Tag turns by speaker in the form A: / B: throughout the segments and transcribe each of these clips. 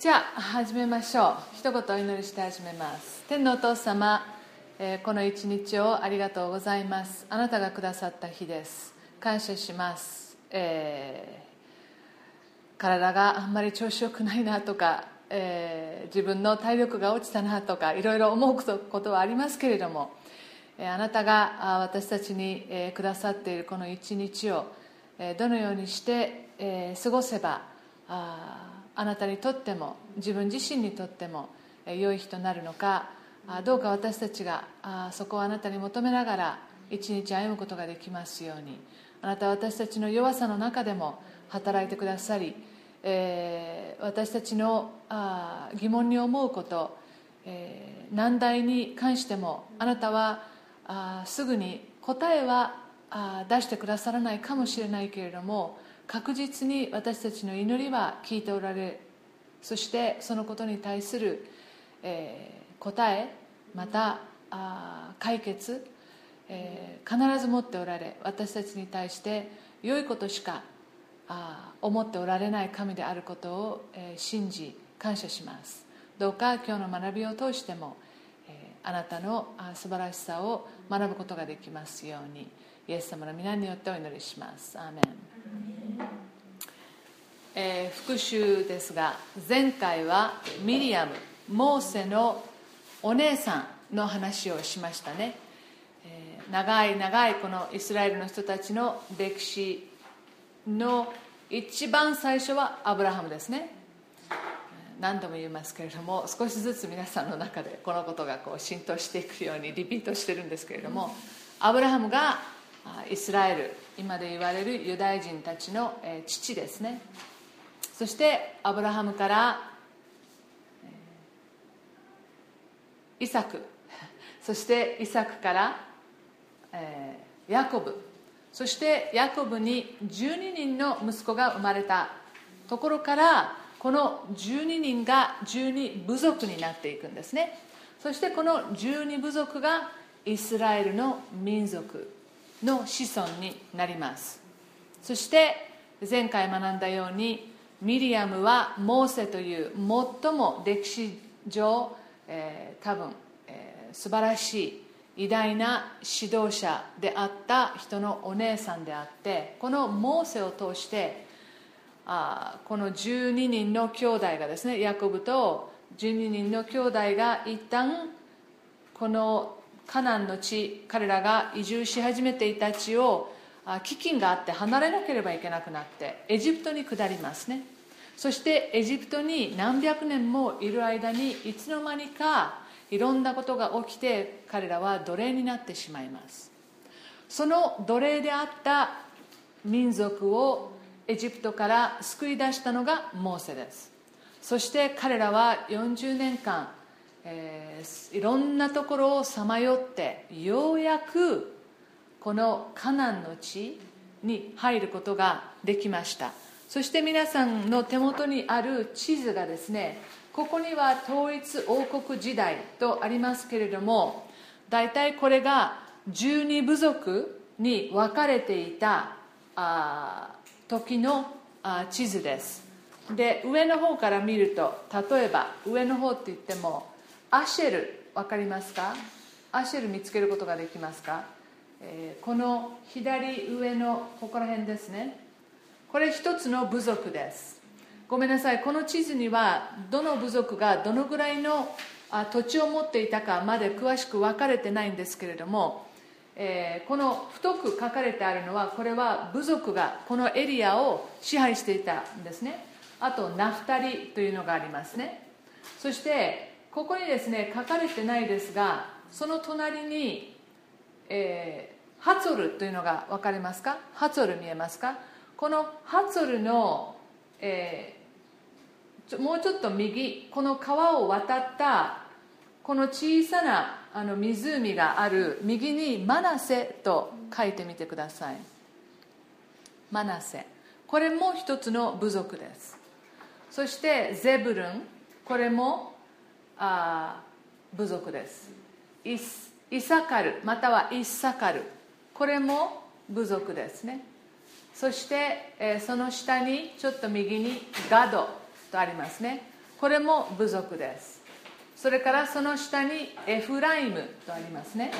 A: じゃあ始めましょう。一言お祈りして始めます。天のお父様、えーこの一日をありがとうございます。あなたがくださった日です。感謝します、えー体があんまり調子よくないなとか、えー自分の体力が落ちたなとかいろいろ思うことはありますけれどもあなたが私たちに、くださっているこの一日を、どのようにして、過ごせばあーあなたにとっても自分自身にとっても、え良い日となるのかどうか私たちがそこをあなたに求めながら一日歩むことができますように。あなたは私たちの弱さの中でも働いてくださり、え私たちのあ疑問に思うこと、え難題に関してもあなたはあすぐに答えはあ出してくださらないかもしれないけれども確実に私たちの祈りは聞いておられそしてそのことに対する、えー答えまたあ解決、えー必ず持っておられ私たちに対して良いことしかあ思っておられない神であることを、えー信じ感謝します。どうか今日の学びを通しても、えーあなたのあ素晴らしさを学ぶことができますようにイエス様の皆によってお祈りします。アーメン。えー復習ですが前回はミリアムモーセのお姉さんの話をしましたね、えー長い長いこのイスラエルの人たちの歴史の一番最初はアブラハムですね。何度も言いますけれども少しずつ皆さんの中でこのことがこう浸透していくようにリピートしてるんですけれどもアブラハムがイスラエル今で言われるユダヤ人たちの父ですね。そしてアブラハムからイサク。そしてイサクから、えヤコブ。そしてヤコブに12人の息子が生まれたところからこの12人が12部族になっていくんですね。そしてこの12部族がイスラエルの民族の子孫になります。そして前回学んだようにミリアムはモーセという最も歴史上、えー多分、えー素晴らしい偉大な指導者であった人のお姉さんであってこのモーセを通してあこの12人の兄弟がですねヤコブと12人の兄弟が一旦このカナンの地彼らが移住し始めていた地を飢饉があって離れなければいけなくなってエジプトに下りますね。そしてエジプトに何百年もいる間にいつの間にかいろんなことが起きて彼らは奴隷になってしまいます。その奴隷であった民族をエジプトから救い出したのがモーセです。そして彼らは40年間、えーいろんなところをさまよってようやくこのカナンの地に入ることができました。そして皆さんの手元にある地図がですねここには統一王国時代とありますけれども大体これが12部族に分かれていたあ時のあ地図です。で上の方から見ると例えば上の方って言ってもアシェル分かりますか？アシェル見つけることができますか、えーこの左上のここら辺ですね。これ一つの部族です。ごめんなさい。この地図にはどの部族がどのぐらいのあ土地を持っていたかまで詳しく分かれてないんですけれども、えーこの太く書かれてあるのはこれは部族がこのエリアを支配していたんですね。あとナフタリというのがありますね。そしてここにですね書かれてないですがその隣に、えーハツォルというのが分かりますか？ハツォル見えますか？このハツォルの、えーもうちょっと右この川を渡ったこの小さなあの湖がある右にマナセと書いてみてください。マナセ。これも一つの部族です。そしてゼブルン。これもあ部族です。イスイサカルまたはイッサカルこれも部族ですね。そして、えーその下にちょっと右にガドとありますね。これも部族です。それからその下にエフライムとありますね。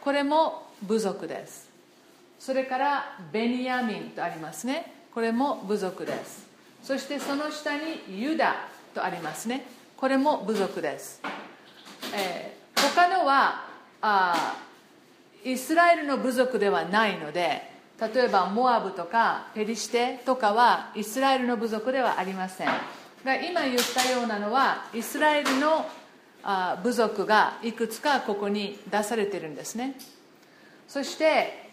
A: これも部族です。それからベニヤミンとありますね。これも部族です。そしてその下にユダとありますね。これも部族です、えー、他のはあイスラエルの部族ではないので例えばモアブとかペリシテとかはイスラエルの部族ではありません。が今言ったようなのはイスラエルのあ部族がいくつかここに出されてるんですね。そして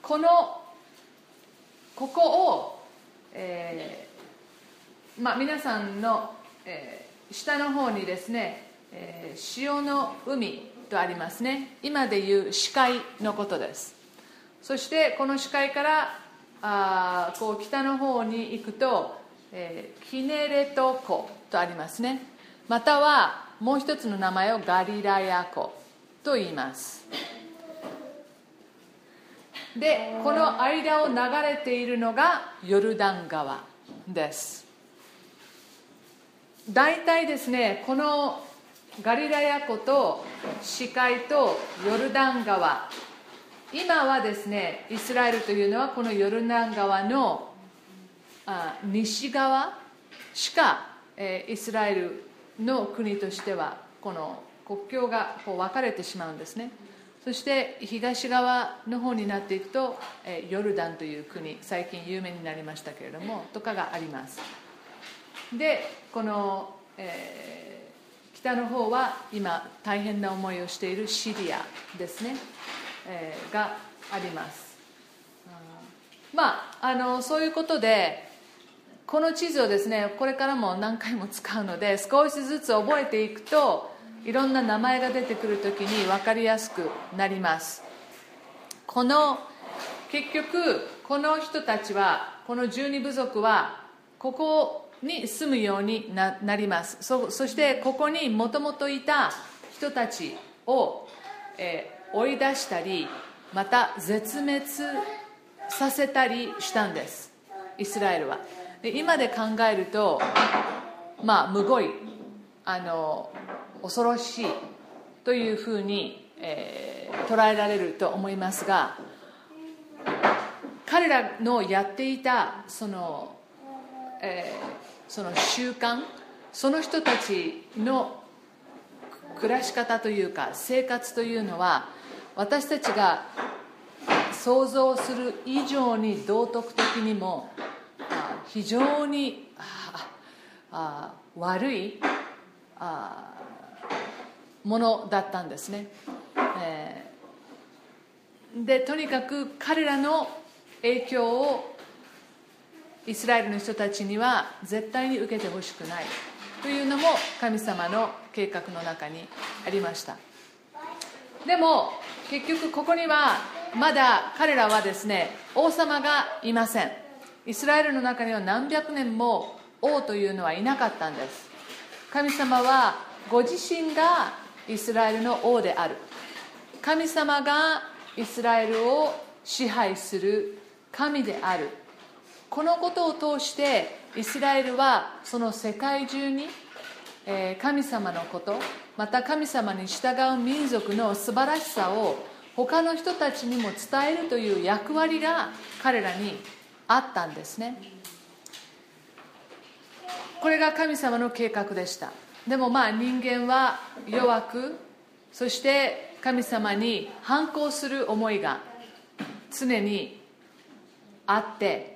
A: このここを、えーまあ、皆さんの、え、下の方にですね、えー、潮の海とありますね。今でいう視界のことです。そしてこの視界からあこう北の方に行くと、えー、キネレト湖とありますね。またはもう一つの名前をガリラヤ湖と言います。でこの間を流れているのがヨルダン川です。大体ですねこのガリラヤ湖と死海とヨルダン川。今はですねイスラエルというのはこのヨルダン川のあ西側しか、えー、イスラエルの国としてはこの国境がこう分かれてしまうんですね。そして東側の方になっていくと、えー、ヨルダンという国最近有名になりましたけれどもとかがあります。でこの、えー、北の方は今大変な思いをしているシリアですね。えー、があります。まああのそういうことでこの地図をですねこれからも何回も使うので少しずつ覚えていくといろんな名前が出てくるときに分かりやすくなります。この結局この人たちはこの十二部族はここに住むようになります。そしてここにもともといた人たちを、え追い出したりまた絶滅させたりしたんです。イスラエルは。で今で考えるとまあむごいあの恐ろしいというふうに、えー、捉えられると思いますが彼らのやっていたその,、えー、その習慣その人たちの暮らし方というか生活というのは私たちが想像する以上に道徳的にも非常に悪いものだったんですね、でとにかく彼らの影響をイスラエルの人たちには絶対に受けてほしくない。というのも神様の計画の中にありました。でも結局ここにはまだ彼らはですね王様がいません。イスラエルの中には何百年も王というのはいなかったんです。神様はご自身がイスラエルの王である。神様がイスラエルを支配する神である。このことを通してイスラエルはその世界中に神様のことまた神様に従う民族の素晴らしさを他の人たちにも伝えるという役割が彼らにあったんですね。これが神様の計画でした。でもまあ人間は弱くそして神様に反抗する思いが常にあって、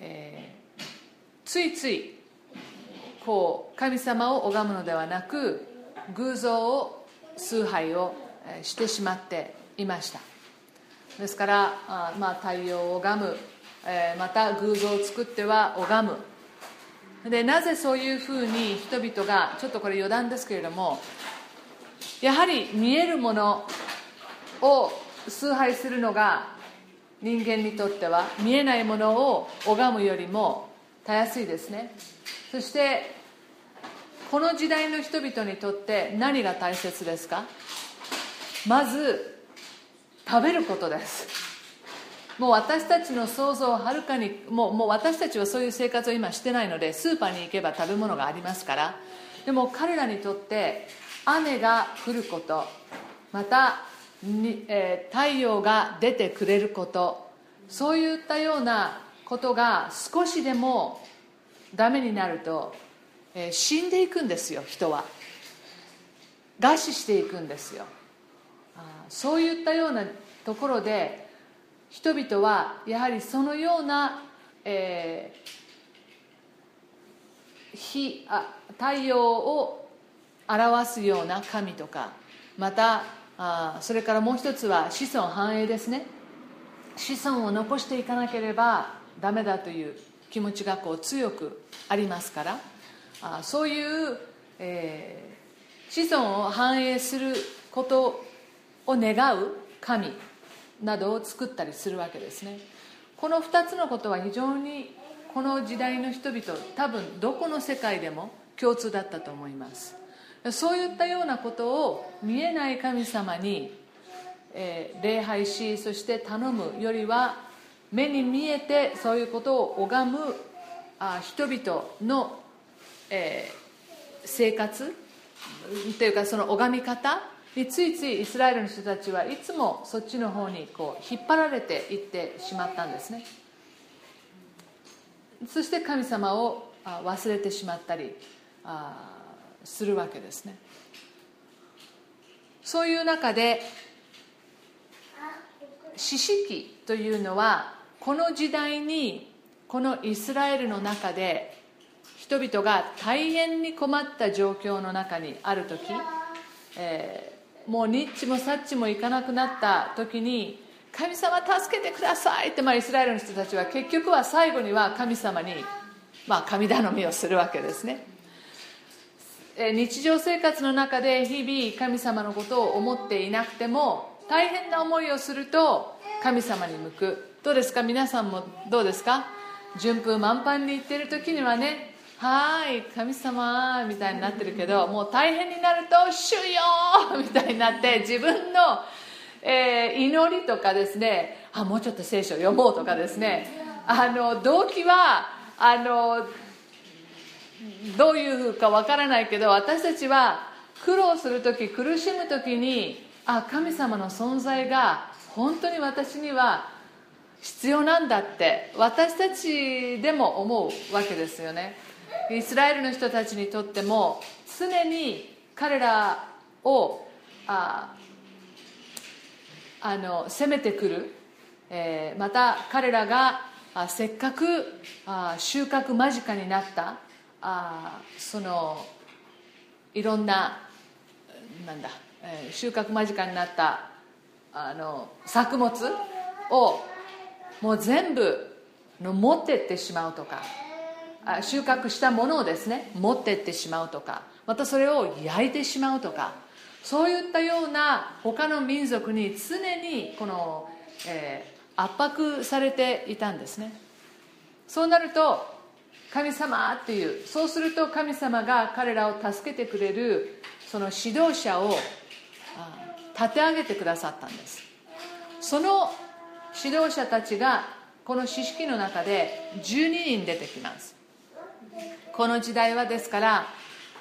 A: えー、ついついこう神様を拝むのではなく偶像を崇拝をしてしまっていました。ですからあ、まあ、太陽を拝む、えー、また偶像を作っては拝む。でなぜそういうふうに人々がちょっとこれ余談ですけれどもやはり見えるものを崇拝するのが人間にとっては見えないものを拝むよりもたやすいですね。そしてこの時代の人々にとって何が大切ですか？まず食べることです。もう私たちの想像をはるかにもうもう私たちはそういう生活を今してないのでスーパーに行けば食べ物がありますから。でも彼らにとって雨が降ることまたに、えー、太陽が出てくれること。そういったようなことが少しでもダメになると、えー、死んでいくんですよ人は。餓死していくんですよ。そういったようなところで人々はやはりそのような、えー、日あ太陽を表すような神とかまたあそれからもう一つは子孫繁栄ですね。子孫を残していかなければダメだという気持ちがこう強くありますから。あそういう、えー、子孫を繁栄することを願う神などを作ったりするわけですね。この2つのことは非常にこの時代の人々多分どこの世界でも共通だったと思います。そういったようなことを見えない神様に、えー、礼拝しそして頼むよりは目に見えてそういうことを拝むあ人々の、えー、生活というかその拝み方についついイスラエルの人たちはいつもそっちの方にこう引っ張られていってしまったんですね。そして神様を忘れてしまったりするわけですね。そういう中で四式というのはこの時代にこのイスラエルの中で人々が大変に困った状況の中にある時、えー、もうニッチもサッチもいかなくなった時に神様助けてくださいって、まあ、イスラエルの人たちは結局は最後には神様に、まあ、神頼みをするわけですね。日常生活の中で日々神様のことを思っていなくても大変な思いをすると神様に向く。どうですか？皆さんもどうですか？順風満帆に行ってる時にはねはい神様みたいになってるけどもう大変になると主よみたいになって自分の、えー、祈りとかですねあもうちょっと聖書読もうとかですねあの動機はあのどういうかわからないけど私たちは苦労する時苦しむ時にあ神様の存在が本当に私には必要なんだって私たちでも思うわけですよね。イスラエルの人たちにとっても常に彼らをああの攻めてくる、えー、また彼らがあせっかくあ収穫間近になった。あそのいろんななんだ、えー、収穫間近になったあの作物をもう全部の持ってってしまうとかあ収穫したものをですね持ってってしまうとかまたそれを焼いてしまうとかそういったような他の民族に常にこの、えー、圧迫されていたんですね。そうなると神様っていうそうすると神様が彼らを助けてくれるその指導者を立て上げてくださったんです。その指導者たちがこの四式の中で12人出てきます。この時代はですから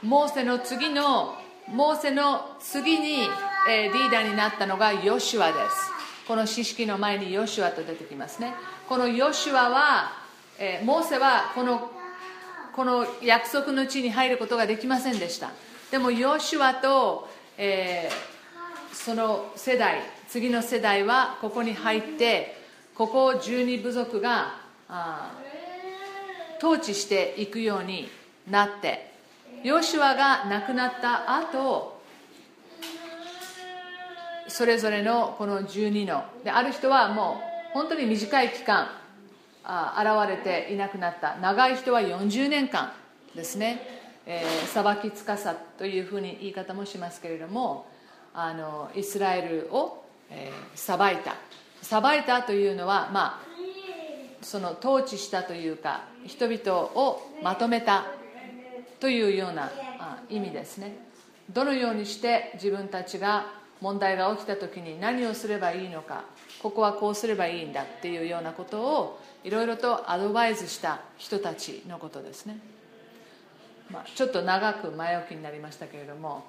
A: モーセの次のモーセの次に、えリーダーになったのがヨシュアです。この四式の前にヨシュアと出てきますね。このヨシュアは、えモーセはこのこの約束の地に入ることができませんでした。でもヨシュアと、えー、その世代次の世代はここに入ってここを12部族が統治していくようになってヨシュアが亡くなった後それぞれのこの12のである人はもう本当に短い期間現れていなくなった。長い人は40年間ですね、えー、裁きつかさというふうに言い方もしますけれどもあのイスラエルを、えー、裁いた。裁いたというのはまあその統治したというか人々をまとめたというような意味ですね。どのようにして自分たちが問題が起きた時に何をすればいいのか。ここはこうすればいいんだっていうようなことをいろいろとアドバイスした人たちのことですね。まあ、ちょっと長く前置きになりましたけれども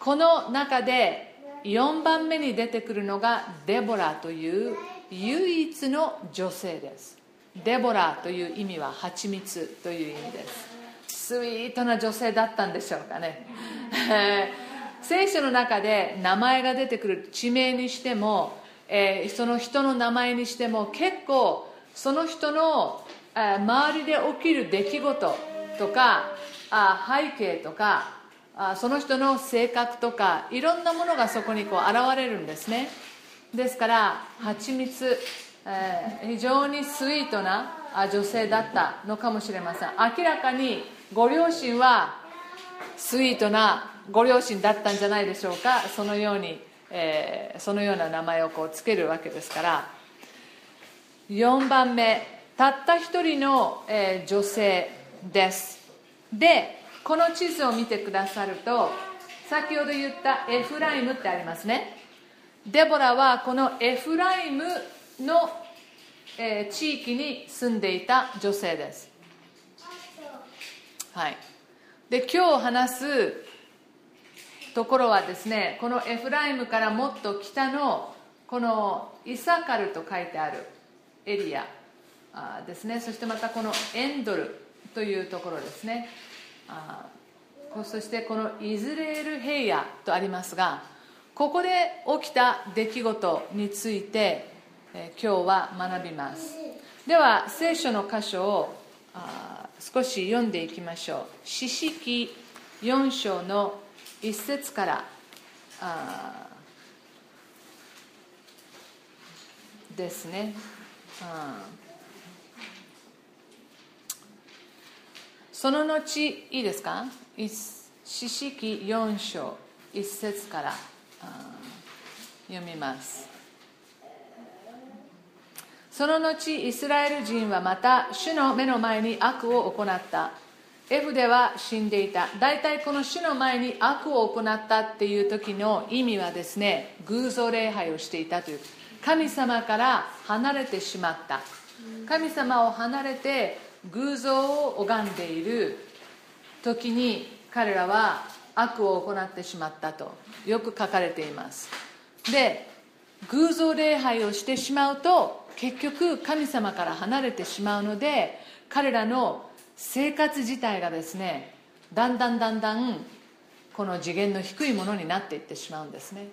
A: この中で4番目に出てくるのがデボラという唯一の女性です。デボラという意味は蜂蜜という意味です。スイートな女性だったんでしょうかね。聖書の中で名前が出てくる地名にしても、えー、その人の名前にしても結構その人の、え、周りで起きる出来事とかあ背景とかあその人の性格とかいろんなものがそこにこう現れるんですね。ですから蜂蜜、えー、非常にスイートな女性だったのかもしれません。明らかにご両親はスイートなご両親だったんじゃないでしょうか。そのように、えー、そのような名前をこうつけるわけですから4番目たった一人の、えー、女性です。でこの地図を見てくださると先ほど言ったエフライムってありますね。デボラはこのエフライムの、えー、地域に住んでいた女性です。はい。で今日話すところはですねこのエフライムからもっと北のこのイサカルと書いてあるエリアですね。そしてまたこのエンドルというところですね。あそしてこのイズレール平野とありますがここで起きた出来事について、え今日は学びます。では聖書の箇所をあ少し読んでいきましょう。四式4章の1節からですね、うんその後いいですか？四式4章1節から読みます。その後イスラエル人はまた主の目の前に悪を行った。エフでは死んでいた。大体この主の前に悪を行ったっていう時の意味はですね偶像礼拝をしていたという。神様から離れてしまった。神様を離れて偶像を拝んでいる時に彼らは悪を行ってしまったとよく書かれています。で偶像礼拝をしてしまうと結局神様から離れてしまうので彼らの生活自体がですねだんだんだんだんこの次元の低いものになっていってしまうんですね。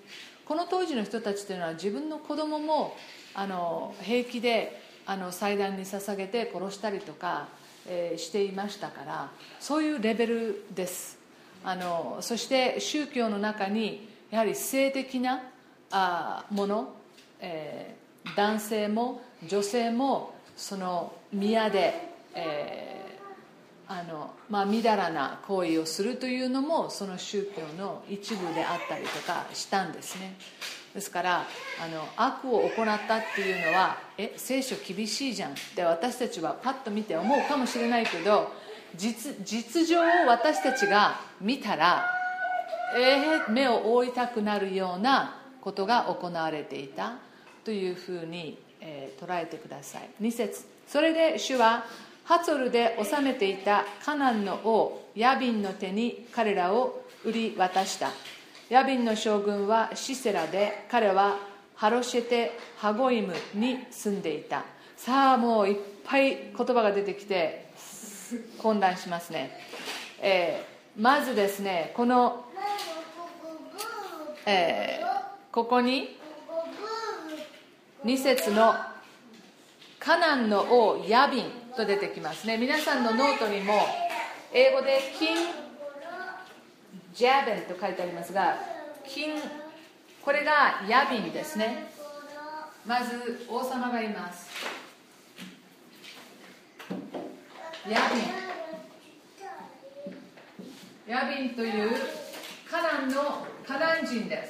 A: この当時の人たちというのは自分の子供もあの平気であの祭壇に捧げて殺したりとか、えー、していましたからそういうレベルです。あのそして宗教の中にやはり性的なあもの、えー、男性も女性もその宮で、えーあのまあ、みだらな行為をするというのもその宗教の一部であったりとかしたんですね。ですからあの悪を行ったっていうのはえ聖書厳しいじゃんって私たちはパッと見て思うかもしれないけど実実情を私たちが見たら、えー、目を覆いたくなるようなことが行われていたというふうに、えー、捉えてください。2節。それで主はハツォルで治めていたカナンの王ヤビンの手に彼らを売り渡した。ヤビンの将軍はシセラで彼はハロシェテ・ハゴイムに住んでいた。さあもういっぱい言葉が出てきて混乱しますね、えー、まずですねこの、えー、ここに2節のカナンの王ヤビン。と出てきますね。皆さんのノートにも英語で King Jabin と書いてありますが金これがヤビンですね。まず王様がいます。ヤビ。ンヤビンというカナンのカナン人です。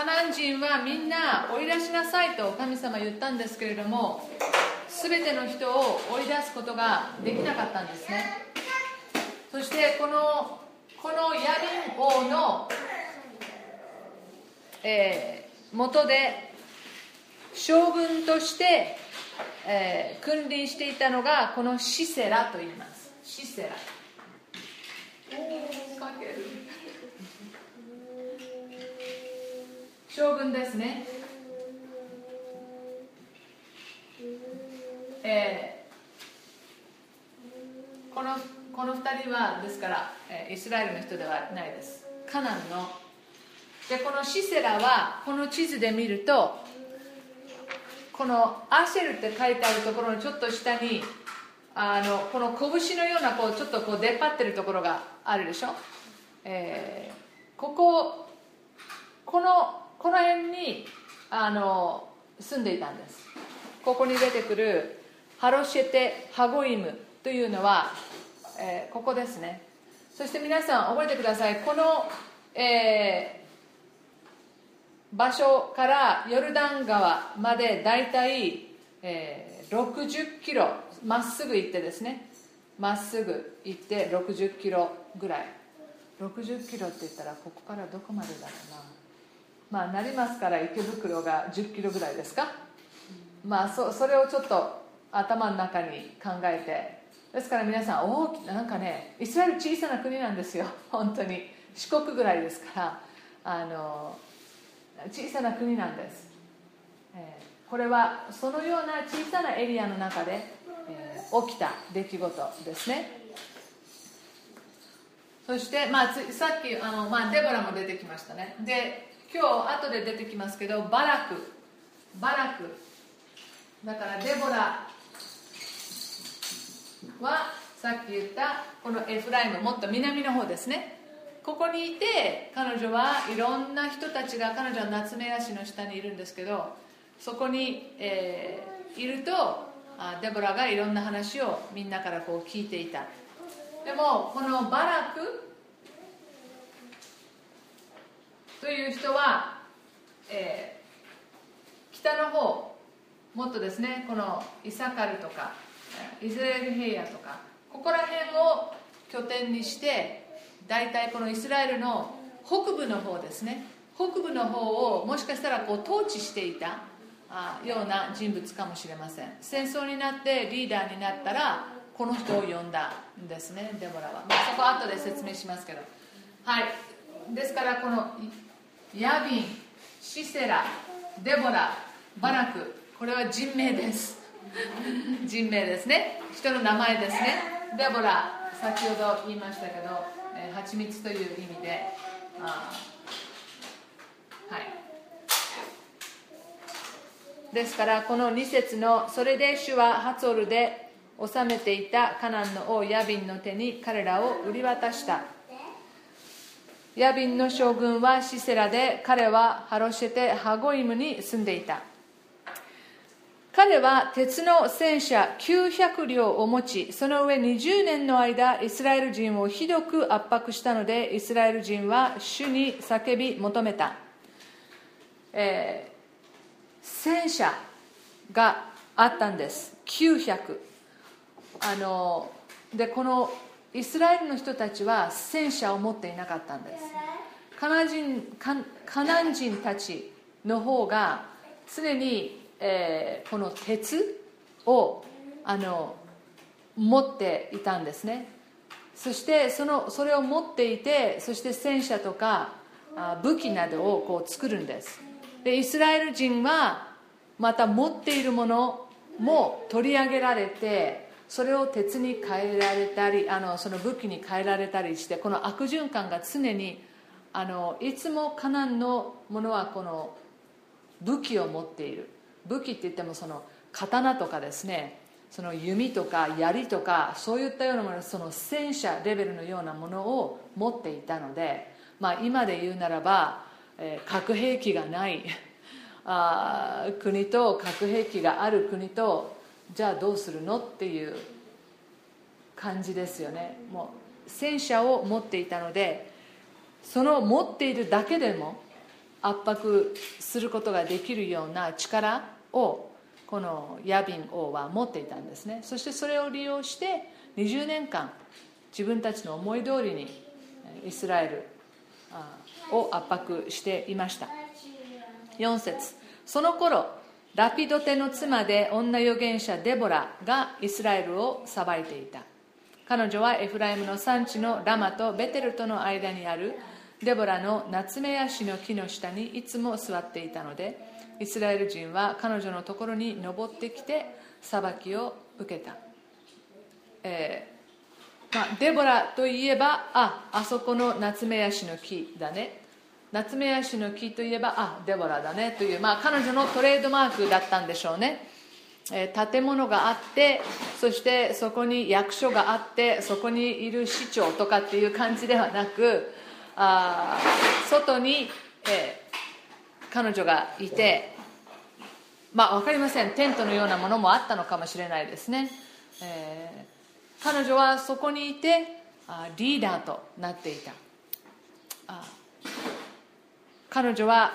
A: カナン人はみんな追い出しなさいと神様言ったんですけれども全ての人を追い出すことができなかったんですね。そしてこのこのヤリン王の、えー、元で将軍としてえー、君臨していたのがこのシセラと言います。シセラ。将軍ですね。えー、このこの2人はですから、イスラエルの人ではないです。カナンの。でこのシセラはこの地図で見るとこのアシェルって書いてあるところのちょっと下にあのこの拳のようなこうちょっとこう出っ張ってるところがあるでしょ、えー、こここのこの辺にあの住んでいたんです。ここに出てくるハロシェテ・ハゴイムというのは、えー、ここですね。そして皆さん覚えてください。この、えー、場所からヨルダン川までだいたい、えー、60キロまっすぐ行ってですね。まっすぐ行って60キロぐらい。60キロって言ったらここからどこまでだろうな。まあなりますから池袋が10キロぐらいですか？まあそそれをちょっと頭の中に考えてですから皆さん大きなんかねイスラエル小さな国なんですよ。本当に。四国ぐらいですからあの小さな国なんです、えー、これはそのような小さなエリアの中で、えー、起きた出来事ですね。そして、まあ、さっきあの、まあ、デボラも出てきましたね。で今日後で出てきますけどバラク。バラク。だからデボラ。はさっき言ったこのエフライムもっと南の方ですね。ここにいて彼女はいろんな人たちが彼女は夏目足の下にいるんですけどそこに、えー、いるとあデボラがいろんな話をみんなからこう聞いていた。でもこのバラクという人は、えー、北の方もっとですねこのイサカルとかイスラエル平野とかここら辺を拠点にして大体このイスラエルの北部の方ですね北部の方をもしかしたらこう統治していたような人物かもしれません。戦争になってリーダーになったらこの人を呼んだんですねデボラは、まあ、そこは後で説明しますけど。はい。ですからこのヤビンシセラデボラバラクこれは人名です。人名ですね。人の名前ですね。デボラ先ほど言いましたけど、えー、蜂蜜という意味ではい。ですからこの2節の「それで主はハツォルで治めていたカナンの王ヤビンの手に彼らを売り渡した」ヤビンの将軍はシセラで彼はハロシェテ・ハゴイムに住んでいた彼は鉄の戦車900両を持ち、その上20年の間、イスラエル人をひどく圧迫したので、イスラエル人は主に叫び求めた。えー、戦車があったんです。900。あのでこのイスラエルの人たちは戦車を持っていなかったんです。カナ人カナン人たちの方が常にえー、この鉄をあの持っていたんですね。そしてそのそれを持っていてそして戦車とか武器などをこう作るんです。でイスラエル人はまた持っているものも取り上げられてそれを鉄に変えられたりあのその武器に変えられたりしてこの悪循環が常にあのいつもカナンのものはこの武器を持っている。武器って言ってもその刀とかですねその弓とか槍とかそういったようなものその戦車レベルのようなものを持っていたので、まあ、今で言うならば、えー、核兵器がない。あ国と核兵器がある国とじゃあどうするの？っていう感じですよね。もう戦車を持っていたのでその持っているだけでも圧迫することができるような力をこのヤビン王は持っていたんですね。そしてそれを利用して20年間自分たちの思い通りにイスラエルを圧迫していました。4節。その頃ラピドテの妻で女預言者デボラがイスラエルを裁いていた。彼女はエフライムの産地のラマとベテルとの間にあるデボラのナツメヤシの木の下にいつも座っていたのでイスラエル人は彼女のところに登ってきて裁きを受けた、えーまあ、デボラといえばああそこのナツメヤシの木だね。ナツメヤシの木といえばあデボラだねという、まあ、彼女のトレードマークだったんでしょうね、えー、建物があってそしてそこに役所があってそこにいる市長とかっていう感じではなくあ外に、えー、彼女がいてまあ分かりません。テントのようなものもあったのかもしれないですね、えー、彼女はそこにいてあリーダーとなっていた。あ彼女は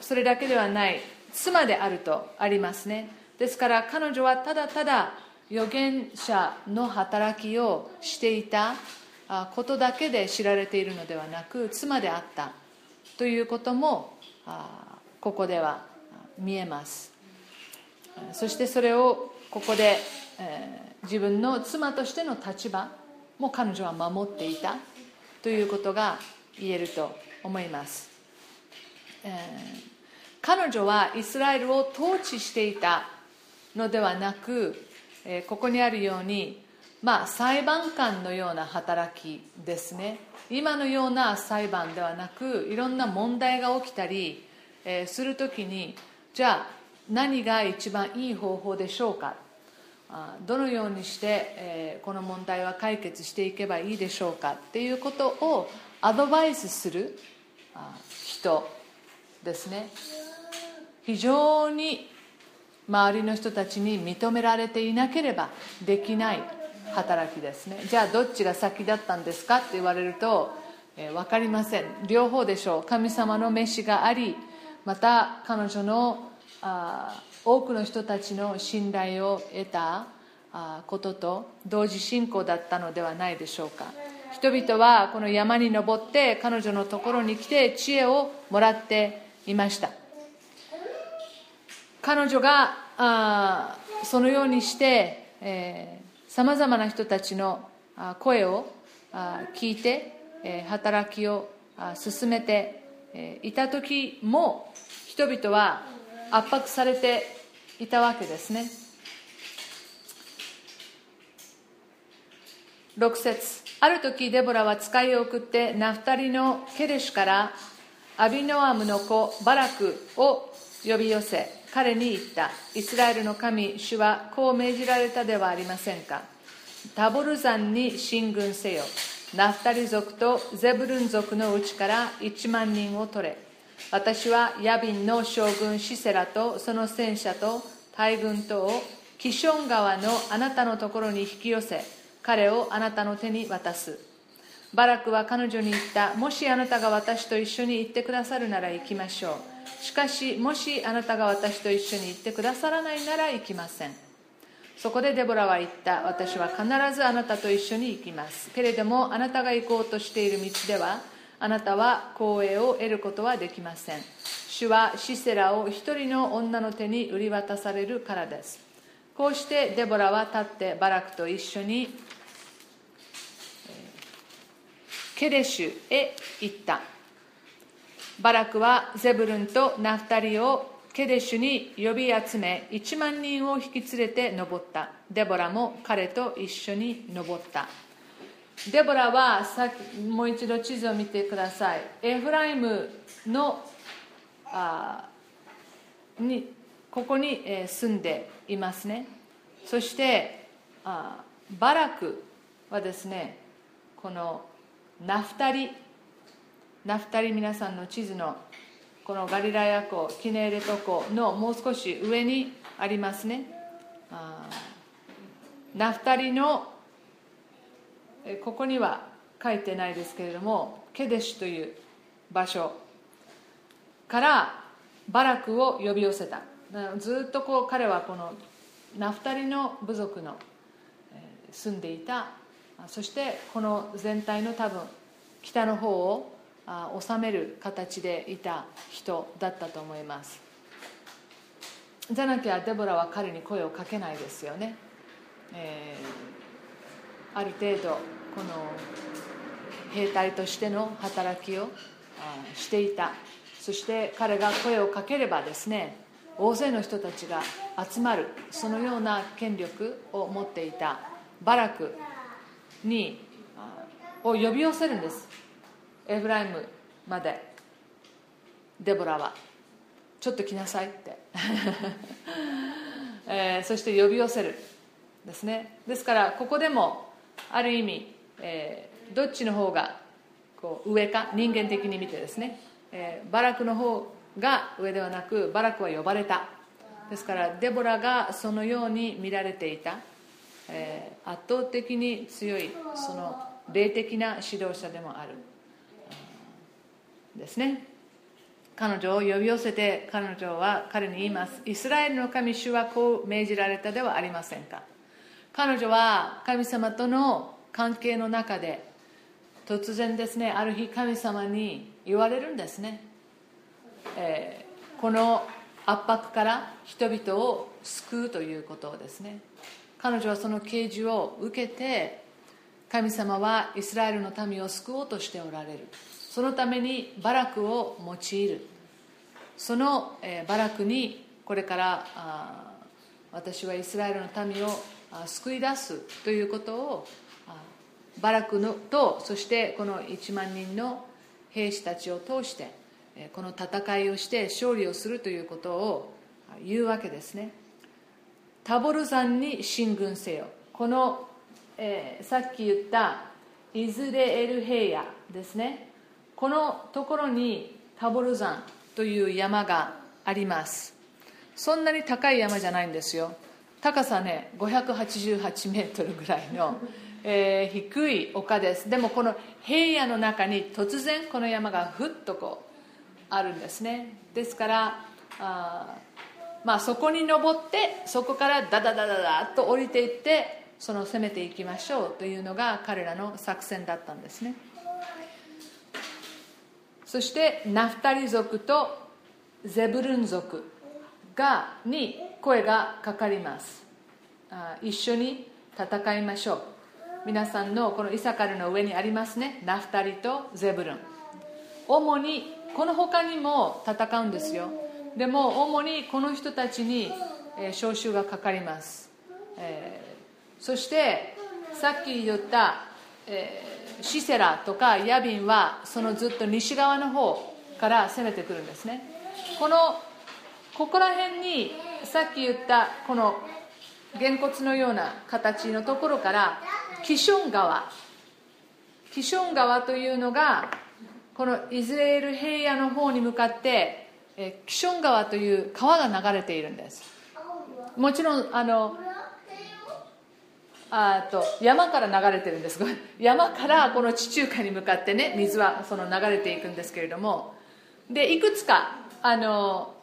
A: それだけではない妻であるとありますね。ですから彼女はただただ預言者の働きをしていたことだけで知られているのではなく妻であったということもここでは見えます。そしてそれをここで自分の妻としての立場も彼女は守っていたということが言えると思います。彼女はイスラエルを統治していたのではなくここにあるように、まあ、裁判官のような働きですね。今のような裁判ではなくいろんな問題が起きたりするときにじゃあ何が一番いい方法でしょうか？どのようにしてこの問題は解決していけばいいでしょうか？っていうことをアドバイスする人。ですね。非常に周りの人たちに認められていなければできない働きですね。じゃあどっちが先だったんですかって言われると、えー、分かりません。両方でしょう。神様の召しがありまた彼女のあ多くの人たちの信頼を得たあことと同時進行だったのではないでしょうか。人々はこの山に登って彼女のところに来て知恵をもらっていました。彼女があそのようにしてさまざまな人たちの声を聞いて、え働きを進めて、えいた時も人々は圧迫されていたわけですね。6節。ある時デボラは使いを送ってナフタリのケレシュからアビノアムの子バラクを呼び寄せ彼に言った。イスラエルの神主はこう命じられたではありませんか。タボル山に進軍せよ。ナフタリ族とゼブルン族のうちから1万人を取れ。私はヤビンの将軍シセラとその戦車と大軍とをキション川のあなたのところに引き寄せ彼をあなたの手に渡す。バラクは彼女に言ったもしあなたが私と一緒に行ってくださるなら行きましょう。しかしもしあなたが私と一緒に行ってくださらないなら行きません。そこでデボラは言った私は必ずあなたと一緒に行きます。けれどもあなたが行こうとしている道ではあなたは光栄を得ることはできません。主はシセラを一人の女の手に売り渡されるからです。こうしてデボラは立ってバラクと一緒にケデシュへ行った。バラクはゼブルンとナフタリをケデシュに呼び集め1万人を引き連れて登った。デボラも彼と一緒に登った。デボラはさもう一度地図を見てください。エフライムのあにここに、住んでいますね。そしてあバラクはですねこのナフタリ。ナフタリ皆さんの地図のこのガリラヤ湖キネーレト湖のもう少し上にありますね。ナフタリのここには書いてないですけれどもケデシュという場所からバラクを呼び寄せた。ずっとこう彼はこのナフタリの部族の住んでいたそしてこの全体の多分北の方を治める形でいた人だったと思います。じゃなきゃデボラは彼に声をかけないですよね、えー、ある程度この兵隊としての働きをしていた。そして彼が声をかければですね大勢の人たちが集まるそのような権力を持っていたバラクにを呼び寄せるんです。エフライムまで。デボラは。ちょっと来なさいって。えー、そして呼び寄せるですね。ですからここでもある意味、えー、どっちの方がこう上か人間的に見てですね、えー、バラクの方が上ではなくバラクは呼ばれた。ですからデボラがそのように見られていた、えー、圧倒的に強いその霊的な指導者でもある。ですね。彼女を呼び寄せて彼女は彼に言います。イスラエルの神主はこう命じられたではありませんか。彼女は神様との関係の中で突然ですねある日神様に言われるんですね、えー、この圧迫から人々を救うということをですね。彼女はその啓示を受けて神様はイスラエルの民を救おうとしておられる。そのためにバラクを用いる。その、バラクにこれから私はイスラエルの民を救い出すということをバラクのとそしてこの1万人の兵士たちを通してこの戦いをして勝利をするということを言うわけですね。タボル山に進軍せよ。この、えー、さっき言ったイズレエル平野ですね。このところにタボル山という山があります。そんなに高い山じゃないんですよ。高さね588メートルぐらいの、えー、低い丘です。でもこの平野の中に突然この山がふっとこうあるんですね。ですからあまあそこに登ってそこからダダダダダッと降りていってその攻めていきましょうというのが彼らの作戦だったんですね。そしてナフタリ族とゼブルン族がに声がかかります。あ一緒に戦いましょう。皆さんのこのイサカルの上にありますね。ナフタリとゼブルン。主にこの他にも戦うんですよ。でも主にこの人たちに、え召集がかかります、えー、そしてさっき言った、えー、シセラとかヤビンはそのずっと西側の方から攻めてくるんですね。このここら辺にさっき言ったこのげんこつのような形のところからキション川。キション川というのがこのイスラエル平野の方に向かってえキション川という川が流れているんです。もちろんあのあと山から流れてるんです。山からこの地中海に向かってね水はその流れていくんですけれども。でいくつかあの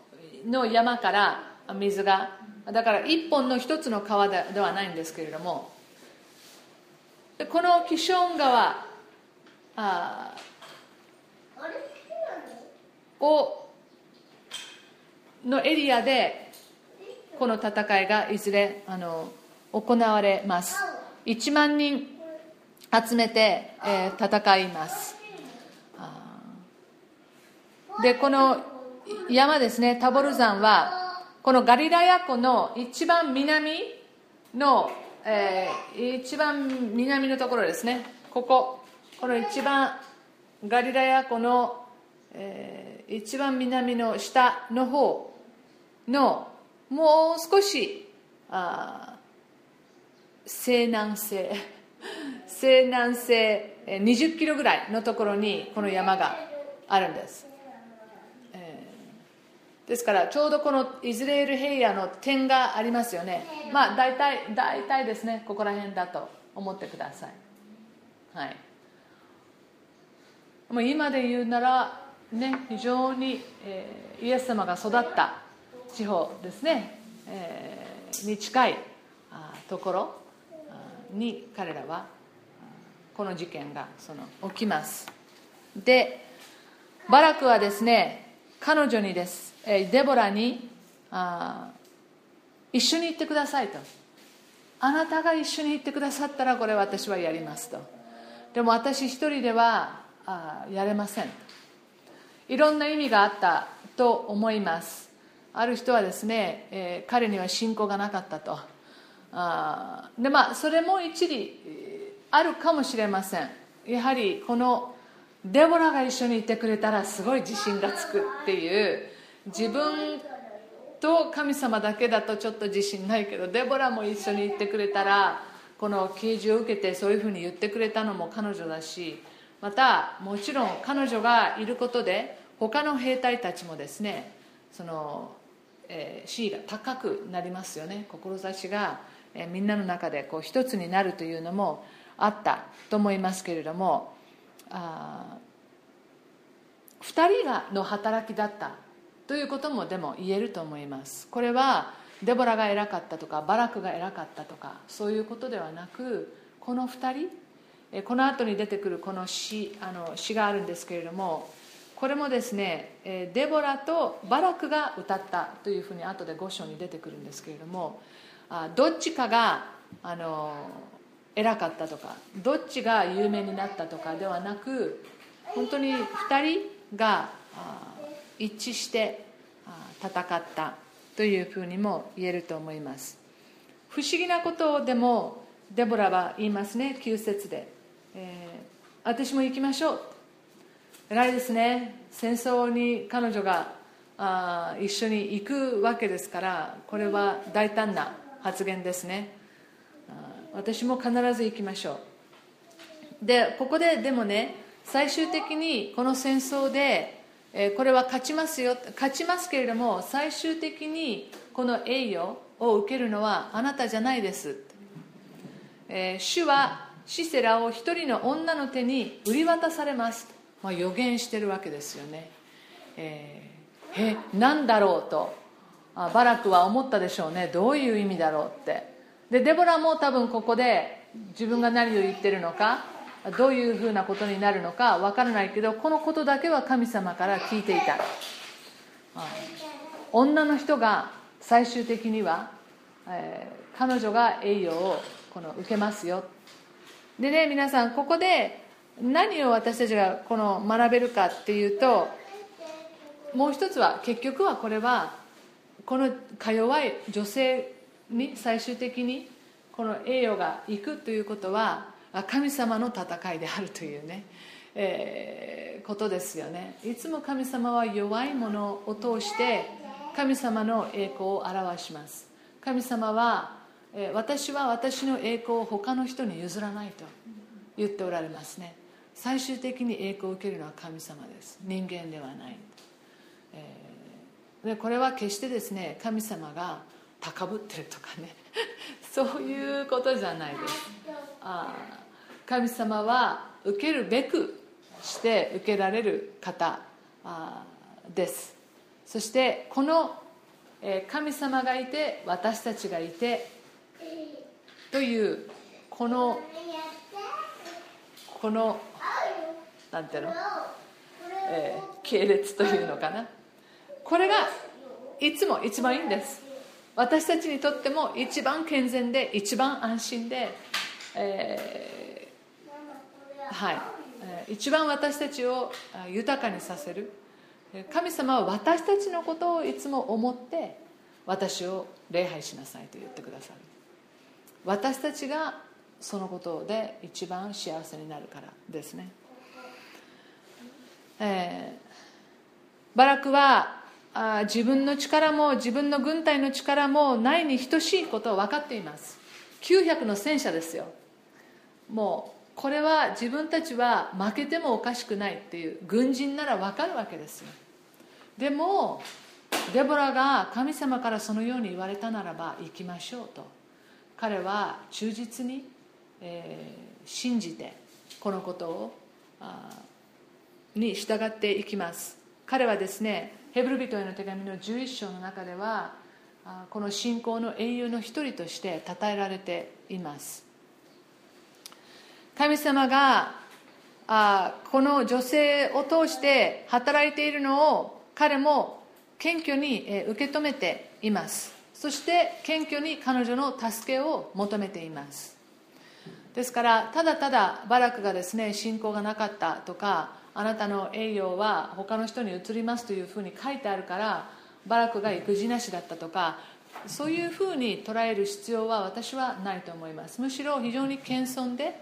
A: の山から水がだから一本の一つの川ではないんですけれども。このキション川あをのエリアでこの戦いがいずれあの行われます。1万人集めて、えー、戦います。でこの山ですねタボル山はこのガリラヤ湖の一番南の、えー、一番南のところですね。ここ。この一番ガリラヤ湖のえー、一番南の下の方のもう少しあ西南西 西南西20キロぐらいのところにこの山があるんです、えー、ですからちょうどこのイスラエル平野の点がありますよね。まあ大体大体ですねここら辺だと思ってください。はい。もう今で言うならね、非常に、えー、イエス様が育った地方ですね、えー、に近いあところに彼らはこの事件がその起きます。でバラクはですね彼女にです、えー、デボラにあ一緒に行ってくださいと。あなたが一緒に行ってくださったらこれ私はやりますと。でも私一人ではあやれませんと。いろんな意味があったと思います。ある人はですね、えー、彼には信仰がなかったと。あでまあそれも一理あるかもしれません。やはりこのデボラが一緒にいてくれたらすごい自信がつくっていう自分と神様だけだとちょっと自信ないけどデボラも一緒に行ってくれたらこの啓示を受けてそういうふうに言ってくれたのも彼女だしまたもちろん彼女がいることで他の兵隊たちもですねその、えー、地位が高くなりますよね。志が、えー、みんなの中でこう一つになるというのもあったと思いますけれどもあ2人がの働きだったということもでも言えると思います。これはデボラが偉かったとかバラクが偉かったとかそういうことではなくこの2人この後に出てくるこの詩あの詩があるんですけれどもこれもですねデボラとバラクが歌ったというふうに後で5章に出てくるんですけれどもどっちかがあの偉かったとかどっちが有名になったとかではなく本当に2人が一致して戦ったというふうにも言えると思います。不思議なことでもデボラは言いますね9節で、えー、私も行きましょう。偉いですね。戦争に彼女があ一緒に行くわけですからこれは大胆な発言ですね。私も必ず行きましょう。でここででもね最終的にこの戦争でえこれは勝ちますよ勝ちますけれども最終的にこの栄誉を受けるのはあなたじゃないです、えー、主はシセラを一人の女の手に売り渡されます、まあ、予言してるわけですよね。えー、え何だろうと。あバラクは思ったでしょうね。どういう意味だろうって。でデボラも多分ここで自分が何を言ってるのかどういうふうなことになるのかわからないけどこのことだけは神様から聞いていた。女の人が最終的には、えー、彼女が栄誉をこの受けますよ。でね皆さんここで何を私たちがこの学べるかっていうともう一つは結局はこれはこのか弱い女性に最終的にこの栄誉がいくということは神様の戦いであるというね、えー、ことですよね。いつも神様は弱いものを通して神様の栄光を表します。神様は、私は私の栄光を他の人に譲らないと言っておられますね。最終的に栄光を受けるのは神様です。人間ではない、えー、でこれは決してですね神様が高ぶってるとかね。そういうことじゃないです。あ神様は受けるべくして受けられる方です。そしてこの神様がいて私たちがいてというこのこのなんていうの、えー、系列というのかな？これがいつも一番いいんです。私たちにとっても一番健全で一番安心で、えー、はい、一番私たちを豊かにさせる。神様は私たちのことをいつも思って私を礼拝しなさいと言ってくださる。私たちがそのことで一番幸せになるからですね、えー、バラクはあ自分の力も自分の軍隊の力もないに等しいことを分かっています。900の戦車ですよ。もうこれは自分たちは負けてもおかしくないっていう軍人なら分かるわけですよ。でもデボラが神様からそのように言われたならば行きましょうと。彼は忠実に、えー、信じてこのことをに従っていきます。彼はですねヘブル人への手紙の11章の中ではこの信仰の英雄の一人として称えられています。神様があこの女性を通して働いているのを彼も謙虚に受け止めています。そして謙虚に彼女の助けを求めています。ですからただただバラクがですね信仰がなかったとかあなたの栄養は他の人に移りますというふうに書いてあるからバラクが育児なしだったとかそういうふうに捉える必要は私はないと思います。むしろ非常に謙遜で、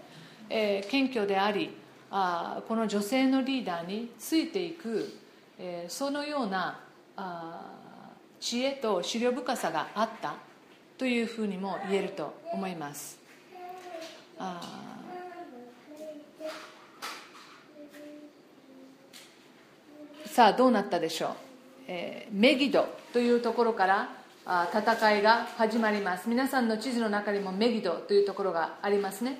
A: えー、謙虚でありあこの女性のリーダーについていく、えー、そのようなあ知恵と資料深さがあったというふうにも言えると思います。あさあどうなったでしょう、えー、メギドというところからあ戦いが始まります。皆さんの地図の中にもメギドというところがありますね、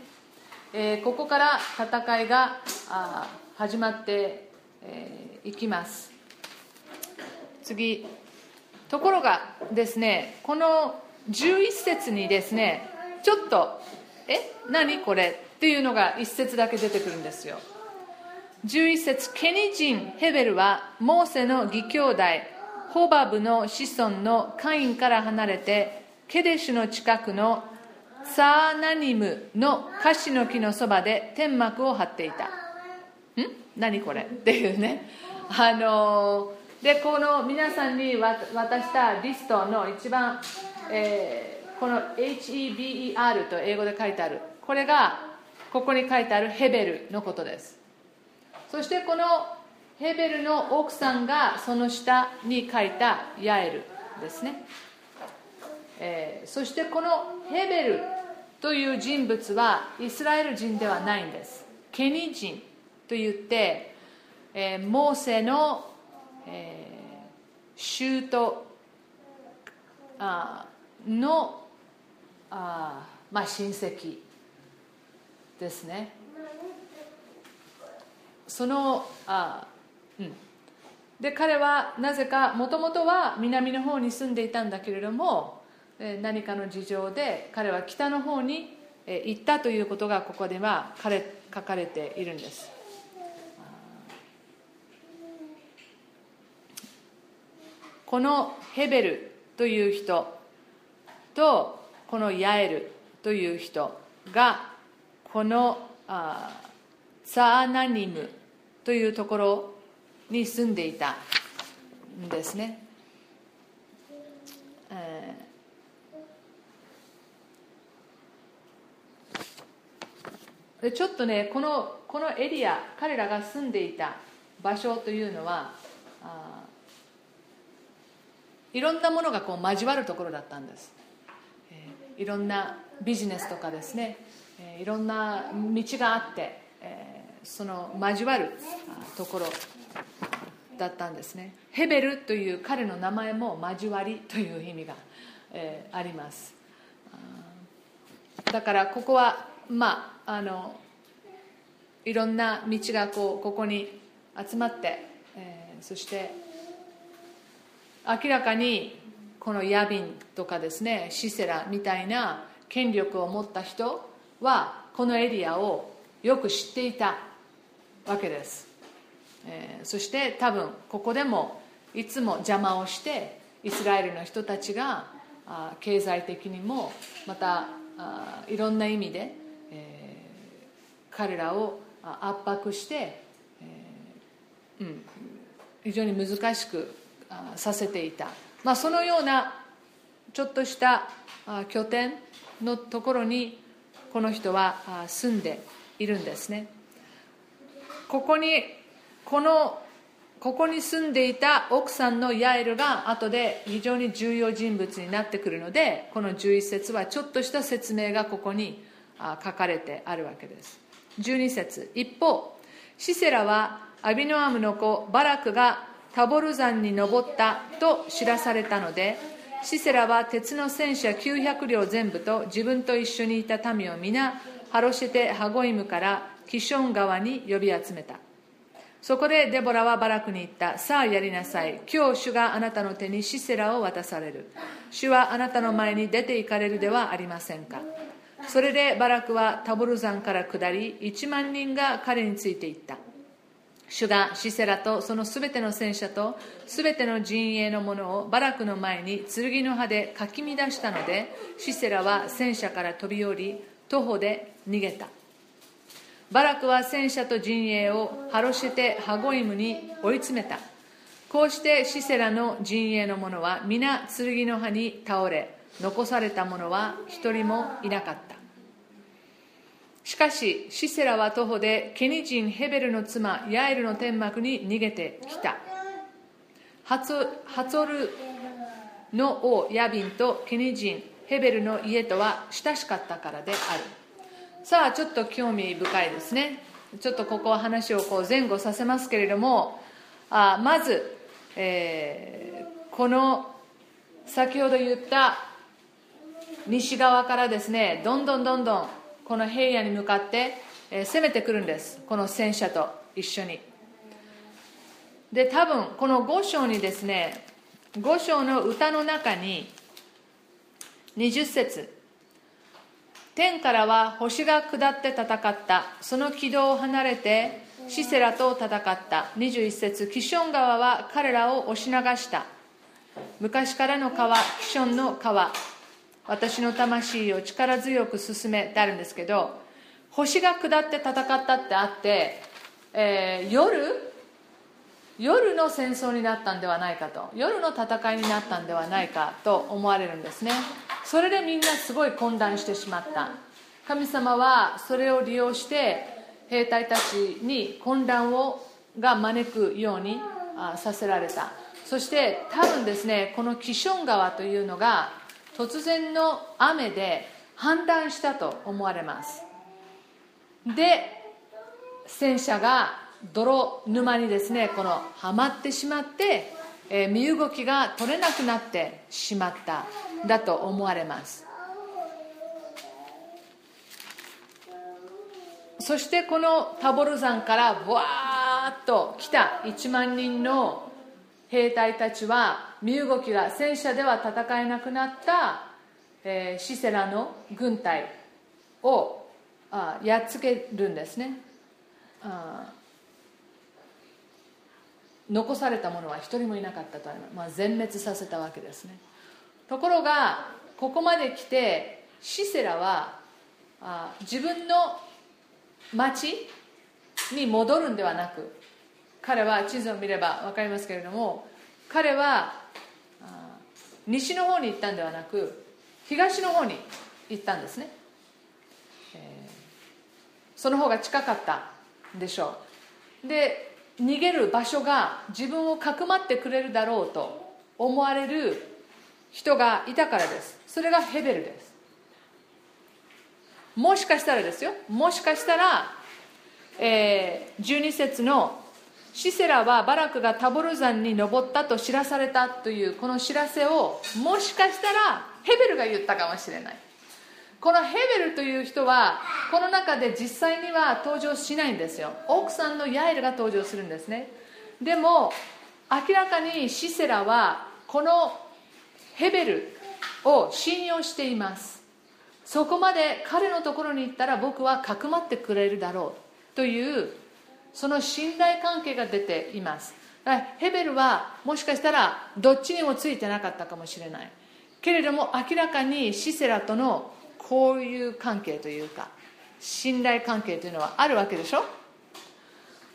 A: えー、ここから戦いがあ始まって、えー、いきます。次。ところがですねこの11節にですねちょっとえ何これ？っていうのが1節だけ出てくるんですよ。11節ケニ人ヘベルはモーセの義兄弟ホバブの子孫のカインから離れてケデシュの近くのサーナニムのカシの木のそばで天幕を張っていた。ん？何これ？っていうね。あのでこの皆さんに渡したリストの一番、えー、この HEBER と英語で書いてある。これがここに書いてあるヘベルのことです。そしてこのヘベルの奥さんがその下に書いたヤエルですね、えー、そしてこのヘベルという人物はイスラエル人ではないんです。ケニ人といって、えー、モーセの、えー、舅あのあ、まあ、親戚ですね。そのあ、うん、で彼はなぜかもともとは南の方に住んでいたんだけれども何かの事情で彼は北の方に行ったということがここでは書かれているんです。このヘベルという人とこのヤエルという人がこのあサーナニムというところに住んでいたんですね、えー、でちょっとねこのこのエリア彼らが住んでいた場所というのはいろんなものがこう交わるところだったんです、えー、いろんなビジネスとかですね、えー、いろんな道があって、えーその交わるところだったんですね。ヘベルという彼の名前も交わりという意味が、えー、あります。だからここはまああのいろんな道がこうここに集まって、えー、そして明らかにこのヤビンとかですねシセラみたいな権力を持った人はこのエリアをよく知っていたわけです、えー、そして多分ここでもいつも邪魔をしてイスラエルの人たちがあ経済的にもまたいろんな意味で、えー、彼らを圧迫して、えーうん、非常に難しくさせていた、まあ、そのようなちょっとした拠点のところにこの人は住んでいるんですね。ここにこのここに住んでいた奥さんのヤエルが後で非常に重要人物になってくるのでこの11節はちょっとした説明がここに書かれてあるわけです。12節。一方シセラはアビノアムの子バラクがタボル山に登ったと知らされたのでシセラは鉄の戦車900両全部と自分と一緒にいた民を皆ハロシェテ・ハゴイムからキション川に呼び集めた。そこでデボラはバラクに言った。さあやりなさい。今日主があなたの手にシセラを渡される。主はあなたの前に出て行かれるではありませんか。それでバラクはタボル山から下り1万人が彼についていった。主がシセラとそのすべての戦車とすべての陣営のものをバラクの前に剣の刃でかき乱したのでシセラは戦車から飛び降り徒歩で逃げた。バラクは戦車と陣営をハロシェテ・ハゴイムに追い詰めた。こうしてシセラの陣営の者は皆剣の刃に倒れ残された者は一人もいなかった。しかしシセラは徒歩でケニ人ヘベルの妻ヤエルの天幕に逃げてきた。ハツォルの王ヤビンとケニ人ヘベルの家とは親しかったからである。さあちょっと興味深いですね。ちょっとここは話をこう前後させますけれどもあまず、えー、この先ほど言った西側からですねどんどんどんどんこの平野に向かって、攻めてくるんです。この戦車と一緒に。で多分この5章にですね5章の歌の中に20節。天からは星が下って戦った。その軌道を離れてシセラと戦った。21節。キション川は彼らを押し流した。昔からの川キションの川。私の魂を力強く進めってあるんですけど星が下って戦ったってあって、えー、夜夜の戦争になったんではないかと夜の戦いになったんではないかと思われるんですね。それでみんなすごい混乱してしまった。神様はそれを利用して兵隊たちに混乱をが招くようにさせられた。そして多分ですねこのキション川というのが突然の雨で氾濫したと思われます。で戦車が泥沼にですねこのはまってしまって、えー、身動きが取れなくなってしまっただと思われます。そしてこのタボル山からわーっと来た1万人の兵隊たちは身動きが戦車では戦えなくなった、えー、シセラの軍隊をあやっつけるんですね。あ残された者は一人もいなかったと、まあ、全滅させたわけですね。ところがここまで来てシセラはあ自分の町に戻るんではなく彼は地図を見れば分かりますけれども彼は西の方に行ったんではなく東の方に行ったんですね、えー、その方が近かったでしょう。で逃げる場所が自分をかくまってくれるだろうと思われる人がいたからです。それがヘベルです。もしかしたらですよ。もしかしたら、えー、12節のシセラはバラクがタボル山に登ったと知らされたというこの知らせをもしかしたらヘベルが言ったかもしれない。このヘベルという人はこの中で実際には登場しないんですよ。奥さんのヤエルが登場するんですね。でも明らかにシセラはこのヘベルを信用しています。そこまで彼のところに行ったら僕はかくまってくれるだろう。というその信頼関係が出ています。ヘベルはもしかしたらどっちにもついてなかったかもしれない。けれども明らかにシセラとの交友関係というか信頼関係というのはあるわけでしょ？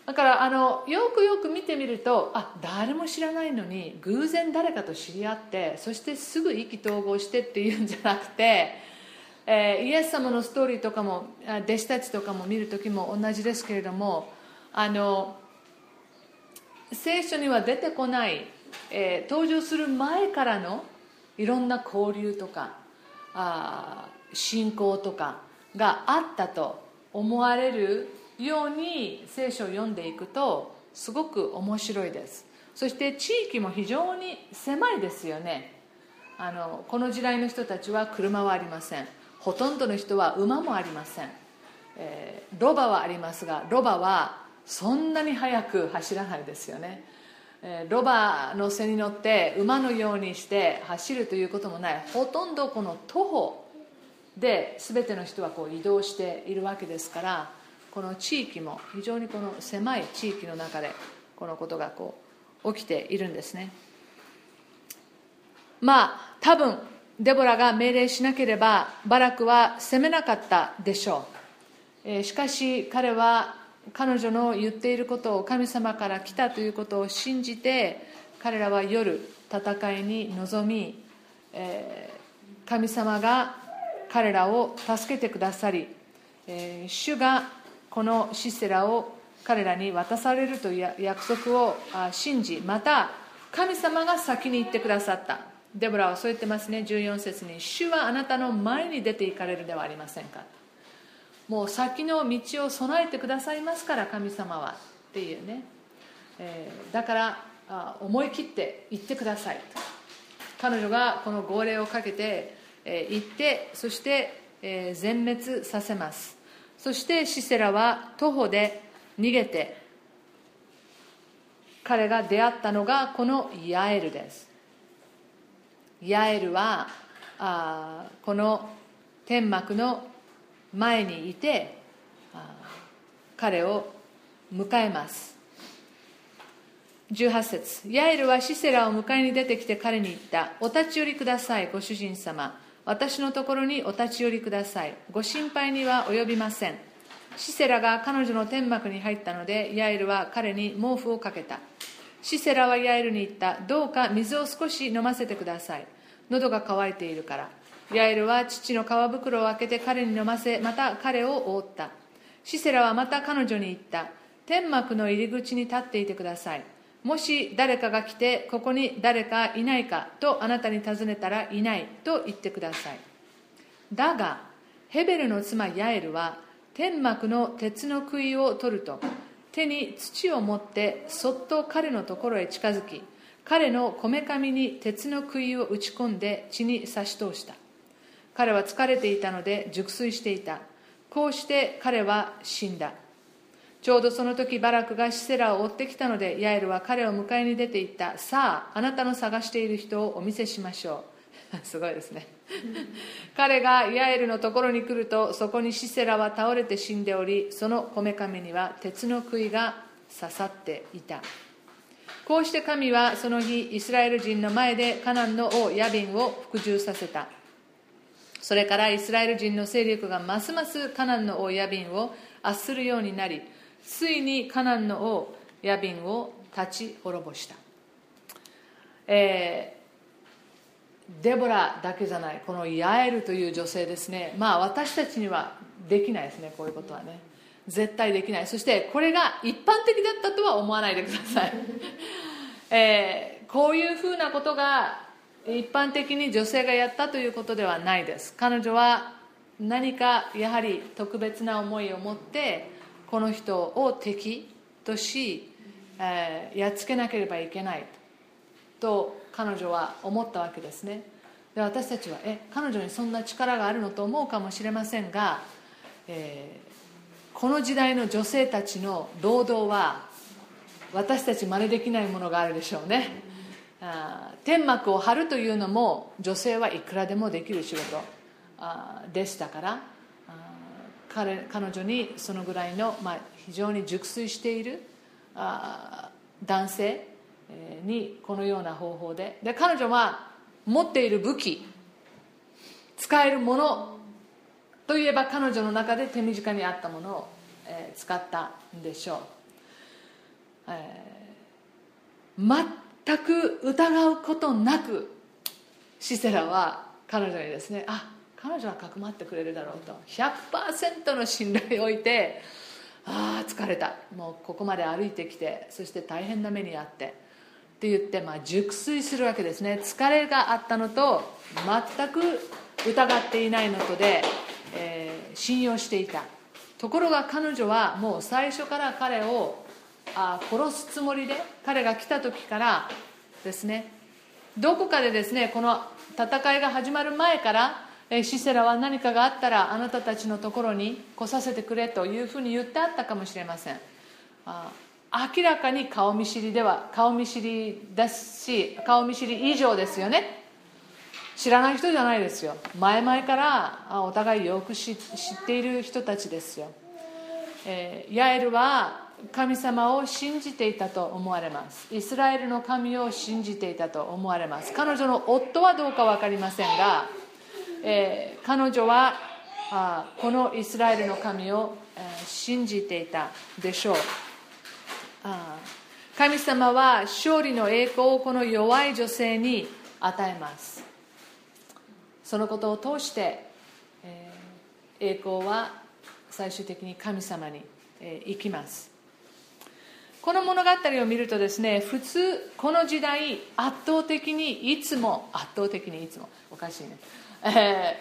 A: だからあのよくよく見てみるとあ誰も知らないのに偶然誰かと知り合ってそしてすぐ意気投合してっていうんじゃなくて、えー、イエス様のストーリーとかも弟子たちとかも見る時も同じですけれどもあの聖書には出てこない、えー、登場する前からのいろんな交流とかあ信仰とかがあったと思われるように聖書を読んでいくとすごく面白いです。そして地域も非常に狭いですよね。あのこの時代の人たちは車はありません。ほとんどの人は馬もありません、えー、ロバはありますがロバはそんなに速く走らないですよね。ロバの背に乗って馬のようにして走るということもない。ほとんどこの徒歩で全ての人はこう移動しているわけですからこの地域も非常にこの狭い地域の中でこのことがこう起きているんですね。まあ多分デボラが命令しなければバラクは攻めなかったでしょう、えしかし彼は彼女の言っていることを神様から来たということを信じて彼らは夜戦いに臨み、え神様が彼らを助けてくださり、え主がこのシセラを彼らに渡されるという約束を信じまた神様が先に言ってくださった。デブラはそう言ってますね。14節に「主はあなたの前に出て行かれるではありませんか」もう先の道を備えてくださいますから神様は。っていうね、えー、だからあ思い切って行ってください。彼女がこの号令をかけて、えー、行ってそして、えー、全滅させます。そしてシセラは徒歩で逃げて彼が出会ったのがこのヤエルです。ヤエルはあこの天幕の前にいて彼を迎えます。18節。ヤエルはシセラを迎えに出てきて彼に言った。お立ち寄りくださいご主人様。私のところにお立ち寄りください。ご心配には及びません。シセラが彼女の天幕に入ったのでヤエルは彼に毛布をかけた。シセラはヤエルに言った。どうか水を少し飲ませてください。喉が渇いているから。ヤエルは父の皮袋を開けて彼に飲ませまた彼を覆った。シセラはまた彼女に言った。天幕の入り口に立っていてください。もし誰かが来てここに誰かいないかとあなたに尋ねたらいないと言ってください。だがヘベルの妻ヤエルは天幕の鉄の杭を取ると手に土を持ってそっと彼のところへ近づき彼のこめかみに鉄の杭を打ち込んで血に差し通した。彼は疲れていたので熟睡していた。こうして彼は死んだ。ちょうどその時バラクがシセラを追ってきたのでヤエルは彼を迎えに出て行った。さああなたの探している人をお見せしましょう。すごいですね。彼がヤエルのところに来るとそこにシセラは倒れて死んでおりそのこめかみには鉄の杭が刺さっていた。こうして神はその日イスラエル人の前でカナンの王ヤビンを服従させた。それからイスラエル人の勢力がますますカナンの王ヤビンを圧するようになりついにカナンの王ヤビンを立ち滅ぼした、えー、デボラだけじゃないこのヤエルという女性ですね。まあ私たちにはできないですねこういうことはね。絶対できない。そしてこれが一般的だったとは思わないでください、えー、こういうふうなことが一般的に女性がやったということではないです。彼女は何かやはり特別な思いを持ってこの人を敵とし、えー、やっつけなければいけないと彼女は思ったわけですね。で私たちはえ彼女にそんな力があるのと思うかもしれませんが、えー、この時代の女性たちの労働は私たち真似できないものがあるでしょうね。あ天幕を張るというのも女性はいくらでもできる仕事。あでしたから彼彼女にそのぐらいの、まあ、非常に熟睡しているあ男性にこのような方法で。で彼女は持っている武器使えるものといえば彼女の中で手短にあったものを、えー、使ったんでしょう、えー、全く疑うことなくシセラは彼女にですねあ彼女はかくまってくれるだろうと100%の信頼を置いてああ疲れた。もうここまで歩いてきてそして大変な目に遭ってって言って、まあ、熟睡するわけですね。疲れがあったのと全く疑っていないのとで、えー、信用していた。ところが彼女はもう最初から彼をあ殺すつもりで彼が来た時からですねどこかでですねこの戦いが始まる前からシセラは何かがあったらあなたたちのところに来させてくれというふうに言ってあったかもしれません。明らかに顔見知りでは顔見知りですし顔見知り以上ですよね。知らない人じゃないですよ。前々からお互いよく知っている人たちですよ。えー、ヤエルは神様を信じていたと思われます。イスラエルの神を信じていたと思われます。彼女の夫はどうか分かりませんが、えー、彼女はあこのイスラエルの神を、えー、信じていたでしょう。あ神様は勝利の栄光をこの弱い女性に与えます。そのことを通して、えー、栄光は最終的に神様に、えー、行きます。この物語を見るとですね普通この時代圧倒的にいつも圧倒的にいつもおかしいね、え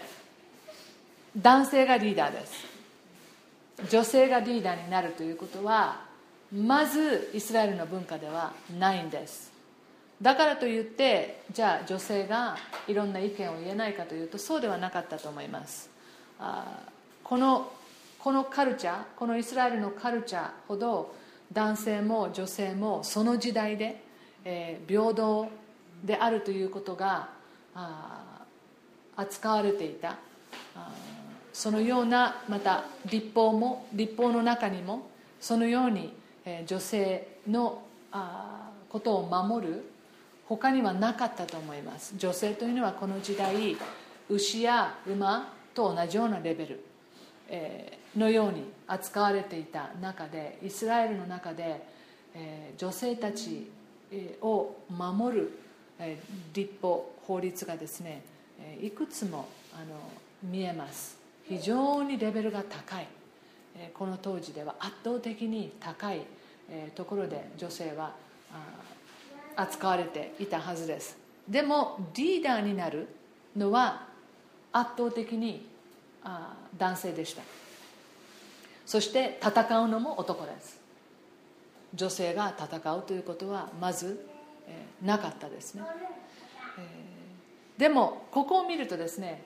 A: ー、男性がリーダーです。女性がリーダーになるということはまずイスラエルの文化ではないんです。だからといってじゃあ女性がいろんな意見を言えないかというとそうではなかったと思います。あこのこのカルチャーこのイスラエルのカルチャーほど男性も女性もその時代で、えー、平等であるということが扱われていた。そのようなまた立法も立法の中にもそのように、えー、女性のあことを守る他にはなかったと思います。女性というのはこの時代牛や馬と同じようなレベル、え、のように扱われていた中でイスラエルの中で、え、女性たちを守る、えー、立法法律がですねいくつもあの見えます。非常にレベルが高い。この当時では圧倒的に高いところで女性は扱われていたはずです。でもリーダーになるのは圧倒的に男性でした。そして戦うのも男です。女性が戦うということはまず、えー、なかったですね、えー、でもここを見るとですね、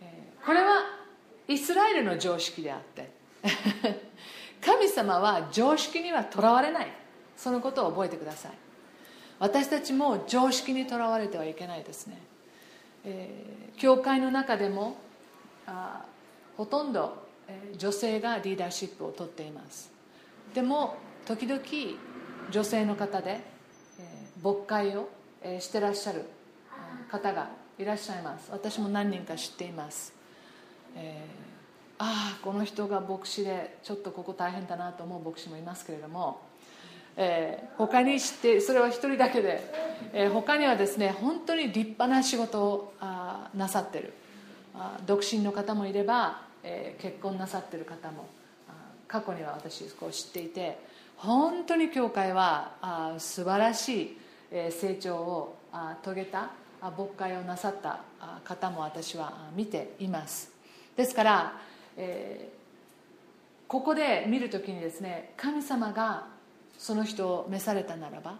A: えー、これはイスラエルの常識であって 神様は常識にはとらわれない。そのことを覚えてください。私たちも常識にとらわれてはいけないですね、えー、教会の中でもあほとんど女性がリーダーシップをとっています。でも時々女性の方で牧会をしてらっしゃる方がいらっしゃいます。私も何人か知っています、えー、ああこの人が牧師でちょっとここ大変だなと思う牧師もいますけれども、えー、他に知ってそれは一人だけで、えー、他にはですね本当に立派な仕事をあなさってる。独身の方もいればえー、結婚なさってる方も過去には私こう知っていて本当に教会はあ素晴らしい、え成長をあ遂げたあ牧会をなさった方も私は見ています。ですから、えー、ここで見るときにですね神様がその人を召されたならば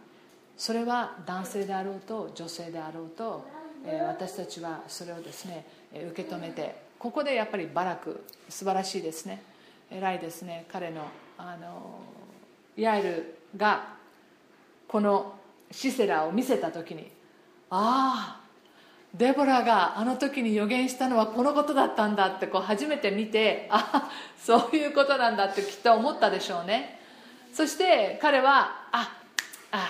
A: それは男性であろうと女性であろうと、えー、私たちはそれをですね受け止めてここでやっぱりバラク素晴らしいですね。偉いですね。彼のあのヤエルがこのシセラを見せた時にああデボラがあの時に予言したのはこのことだったんだってこう初めて見てああそういうことなんだってきっと思ったでしょうね。そして彼はああ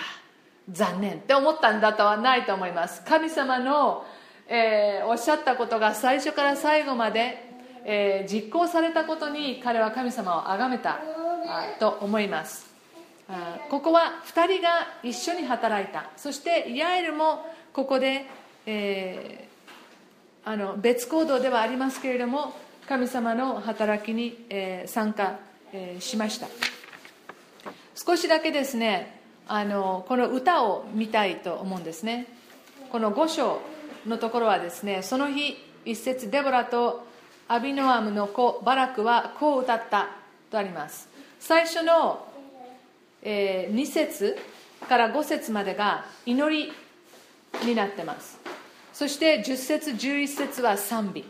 A: 残念って思ったんだとはないと思います。神様のえー、おっしゃったことが最初から最後まで、えー、実行されたことに彼は神様を崇めたと思います。ここは2人が一緒に働いた。そしてヤエルもここで、えー、あの別行動ではありますけれども神様の働きに、えー、参加、えー、しました。少しだけですねあのこの歌を見たいと思うんですね。この5章のところはですねその日一節デボラとアビノアムの子バラクはこう歌ったとあります。最初の、えー、2節から5節までが祈りになってます。そして10節11節は賛美。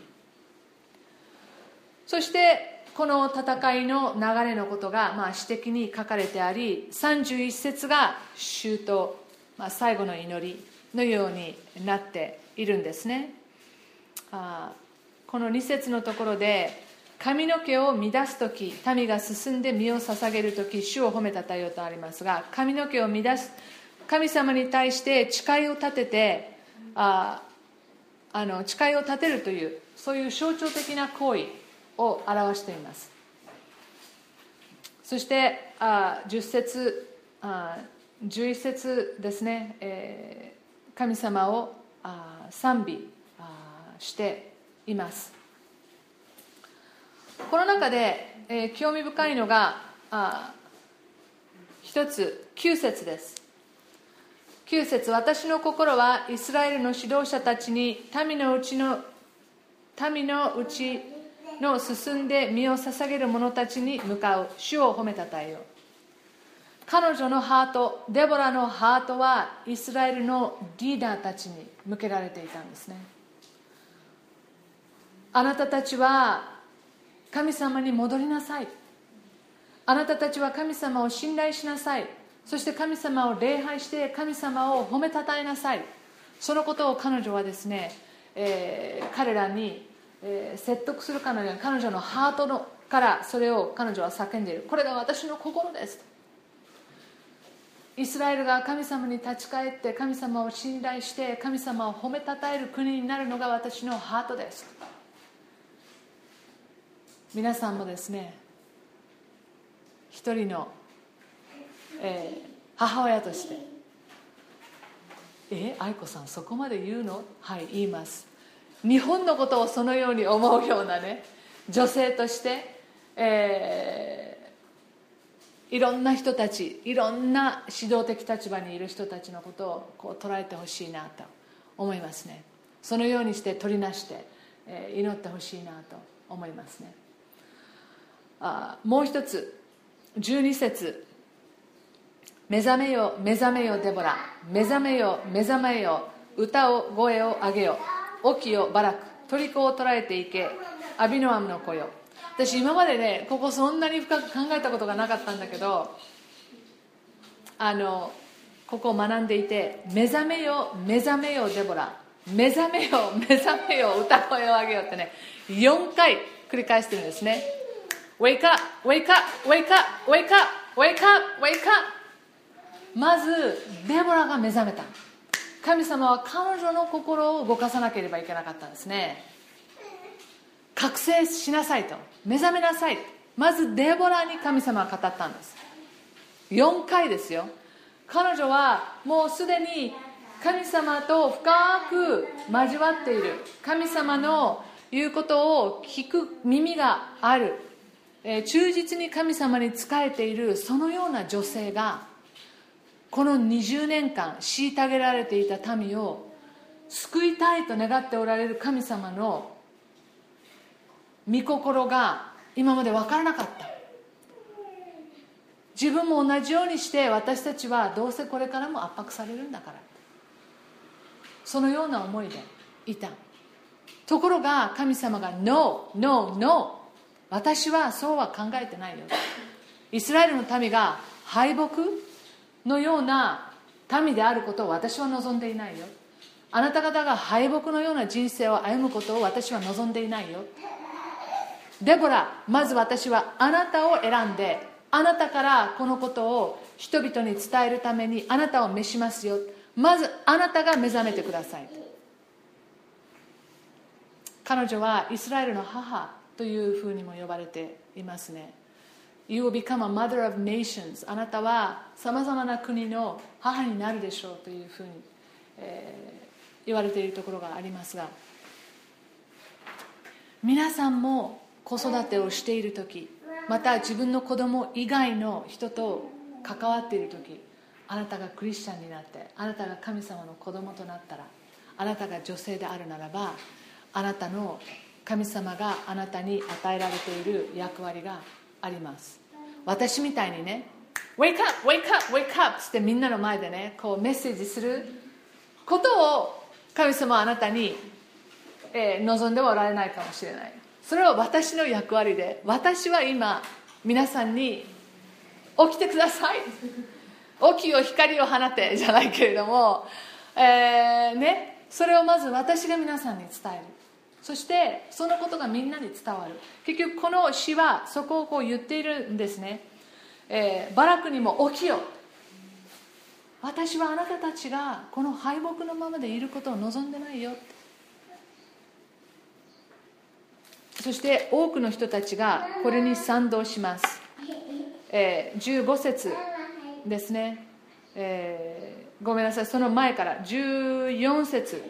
A: そしてこの戦いの流れのことが、まあ、詩的に書かれてあり31節が周到、まあ、最後の祈りのようになっているんですね。あこの2節のところで髪の毛を乱す時民が進んで身を捧げる時主を褒めたたえようとありますが髪の毛を乱す神様に対して誓いを立ててああの誓いを立てるというそういう象徴的な行為を表しています。そしてあ10節あ11節ですね、えー、神様をあ賛美しています。この中で、えー、興味深いのがあ一つ9節です。9節私の心はイスラエルの指導者たちに民のうちの民のうちの進んで身を捧げる者たちに向かう。主を褒めたたえよう。彼女のハートデボラのハートはイスラエルのリーダーたちに向けられていたんですね。あなたたちは神様に戻りなさい。あなたたちは神様を信頼しなさい。そして神様を礼拝して神様を褒めたたえなさい。そのことを彼女はですね、えー、彼らに、えー、説得するかのように彼女のハートのからそれを彼女は叫んでいる。これが私の心です。イスラエルが神様に立ち返って神様を信頼して神様を褒めたたえる国になるのが私のハートです。皆さんもですね一人の、えー、母親としてえ愛子さんそこまで言うの？はい言います。日本のことをそのように思うようなね女性として、えー、いろんな人たちいろんな指導的立場にいる人たちのことをこう捉えてほしいなと思いますね。そのようにして取りなして、えー、祈ってほしいなと思いますね。あもう一つ12節。目覚めよ目覚めよデボラ。目覚めよ目覚めよ。歌を声を上げよ。起きよバラク。虜を捉えていけ。アビノアムの子よ。私今までねここそんなに深く考えたことがなかったんだけどあのここを学んでいて目覚めよ目覚めよデボラ目覚めよ 目覚めよ歌声を上げよってね4回繰り返してるんですね。Wake up, wake up, wake up, wake up, wake up, wake up まずデボラが目覚めた。神様は彼女の心を動かさなければいけなかったんですね。覚醒しなさいと。目覚めなさい。まずデボラに神様は語ったんです。4回ですよ。彼女はもうすでに神様と深く交わっている。神様の言うことを聞く耳がある。え忠実に神様に仕えている。そのような女性がこの20年間虐げられていた民を救いたいと願っておられる神様の御心が今まで分からなかった。自分も同じようにして私たちはどうせこれからも圧迫されるんだから。そのような思いでいた。ところが神様が「No, No, No」私はそうは考えてないよ。イスラエルの民が敗北のような民であることを私は望んでいないよ。あなた方が敗北のような人生を歩むことを私は望んでいないよ。デボラまず私はあなたを選んであなたからこのことを人々に伝えるためにあなたを召しますよ。まずあなたが目覚めてください。彼女はイスラエルの母というふうにも呼ばれていますね。You will become a mother of nations. あなたはさまざまな国の母になるでしょうというふうに、えー、言われているところがありますが皆さんも子育てをしている時また自分の子供以外の人と関わっている時あなたがクリスチャンになってあなたが神様の子供となったらあなたが女性であるならばあなたの神様があなたに与えられている役割があります私みたいにね「Wake up! Wake up! Wake up!」ってみんなの前でねこうメッセージすることを神様あなたに、えー、望んではおられないかもしれないそれは私の役割で私は今皆さんに起きてください。起きよ光を放てじゃないけれども、えー、ね、それをまず私が皆さんに伝える。そしてそのことがみんなに伝わる。結局この詩はそこをこう言っているんですね、えー、バラクにも起きよ。私はあなたたちがこの敗北のままでいることを望んでないよ。そして多くの人たちがこれに賛同します、えー、15節ですね、えー、ごめんなさい。その前から14節。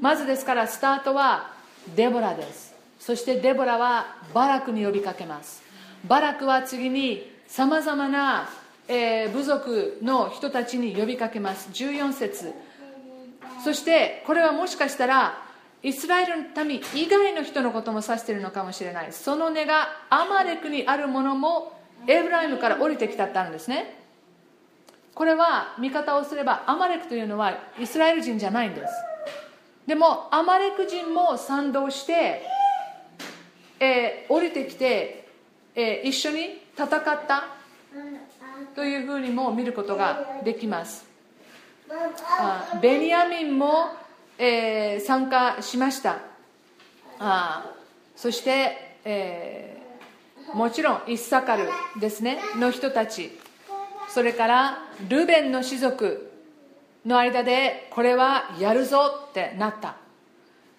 A: まずですからスタートはデボラです。そしてデボラはバラクに呼びかけます。バラクは次にさまざまな、えー、部族の人たちに呼びかけます。14節。そしてこれはもしかしたらイスラエルの民以外の人のことも指しているのかもしれない。その根がアマレクにあるものもエブライムから降りてきたってあるんですね。これは見方をすればアマレクというのはイスラエル人じゃないんです。でもアマレク人も賛同して、えー、降りてきて、えー、一緒に戦ったというふうにも見ることができます。あベニヤミンも、えー、参加しました。あそして、えー、もちろんイッサカルですね。の人たち。それからルベンの士族の間でこれはやるぞってなった。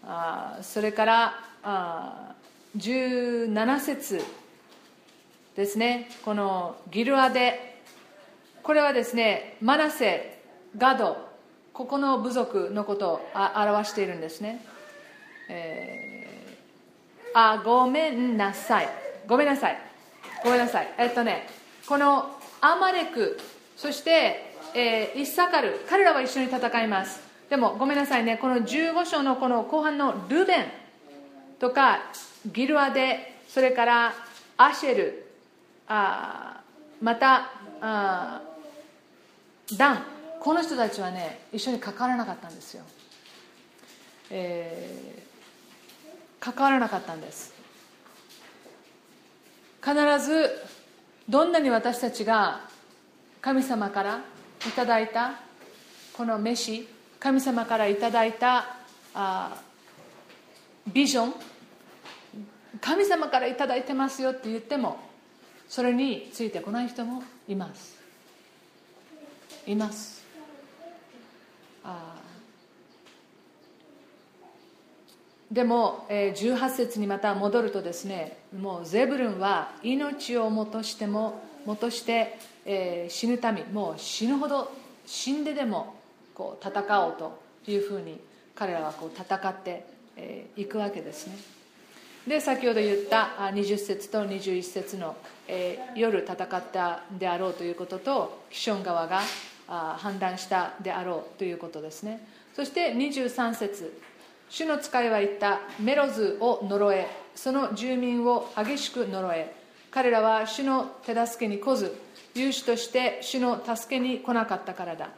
A: あそれからあ17節ですね。このギルアデこれはですねマナセガドここの部族のことを表しているんですね、えー、あごめんなさい。ごめんなさい。ごめんなさい。えっとねこのアマレクそして、えー、イッサカル彼らは一緒に戦います。でもごめんなさいね。この15章のこの後半のルベンとかギルアデそれからアシェルあまたあダン。この人たちはね一緒に関わらなかったんですよ、えー、関わらなかったんです。必ずどんなに私たちが神様からいただいたこの飯神様からいただいたあビジョン神様からいただいてますよって言ってもそれについてこない人もいます。います。あでも、えー、18節にまた戻るとですねもうゼブルンは命をもとしてももとして、えー、死ぬ民もう死ぬほど死んででもこう戦おうというふうに彼らはこう戦ってい、えー、くわけですね。で先ほど言った20節と21節の、えー、夜戦ったであろうということとキション川が判断したであろうということですね。そして23節主の使いは言ったメロズを呪え。その住民を激しく呪え。彼らは主の手助けに来ず勇士として主の助けに来なかったからだ。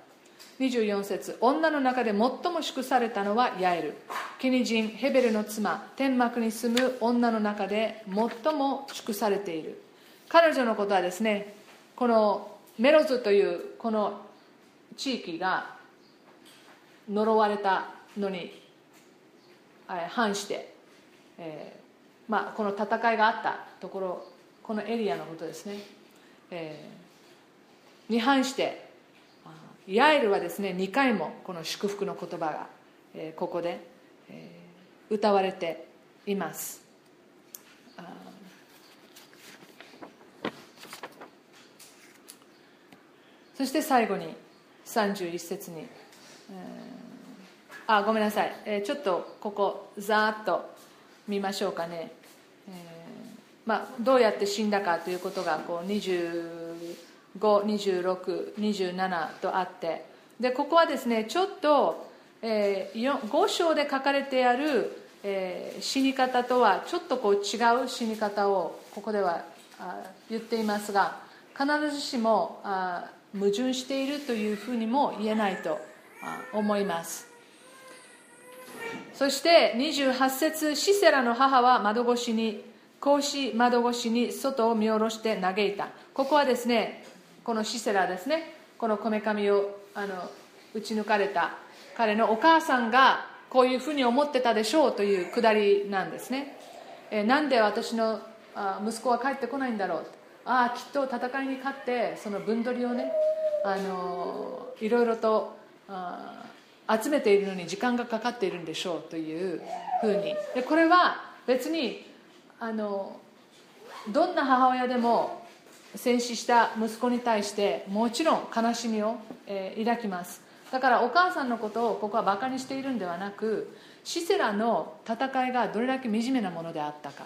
A: 24節女の中で最も祝されたのはヤエル。キニ人ヘベルの妻天幕に住む女の中で最も祝されている。彼女のことはですねこのメロズというこの地域が呪われたのに反して、えーまあ、この戦いがあったところこのエリアのことですね、えー、に反してヤエルはですね2回もこの祝福の言葉が、えー、ここで、えー、歌われています。そして最後に31節に、あごめんなさい、え、ちょっとここざーっと見ましょうかね、えまあ、どうやって死んだかということがこう252627とあって。でここはですねちょっと、えー、5章で書かれてある、えー、死に方とはちょっとこう違う死に方をここでは言っていますが必ずしもあ矛盾しているというふうにも言えないと思います。そして28節シセラの母は窓越しに格子窓越しに外を見下ろして嘆いた。ここはですねこのシセラですねこのこめかみをあの打ち抜かれた。彼のお母さんがこういうふうに思ってたでしょうというくだりなんですね、えー、なんで私のあ息子は帰ってこないんだろう。ああきっと戦いに勝ってその分取りをねあのいろいろとあ集めているのに時間がかかっているんでしょうというふうに。でこれは別にあのどんな母親でも戦死した息子に対してもちろん悲しみを、えー、抱きます。だからお母さんのことをここはバカにしているんではなくシセラの戦いがどれだけ惨めなものであったか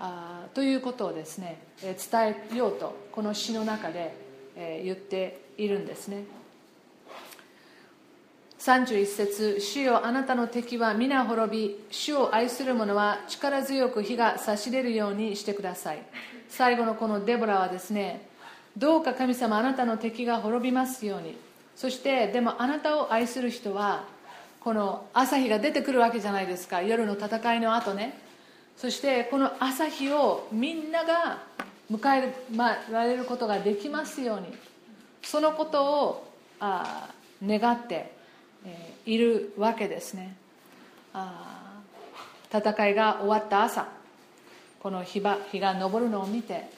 A: あということをですね伝えようとこの詩の中で、言っているんですね。31節主よあなたの敵は皆滅び主を愛する者は力強く火が差し出るようにしてください。最後のこのデボラはですねどうか神様あなたの敵が滅びますように。そしてでもあなたを愛する人はこの朝日が出てくるわけじゃないですか。夜の戦いの後ね。そしてこの朝日をみんなが迎えられることができますようにそのことをあ願っているわけですね。あ戦いが終わった朝この日が日が昇るのを見て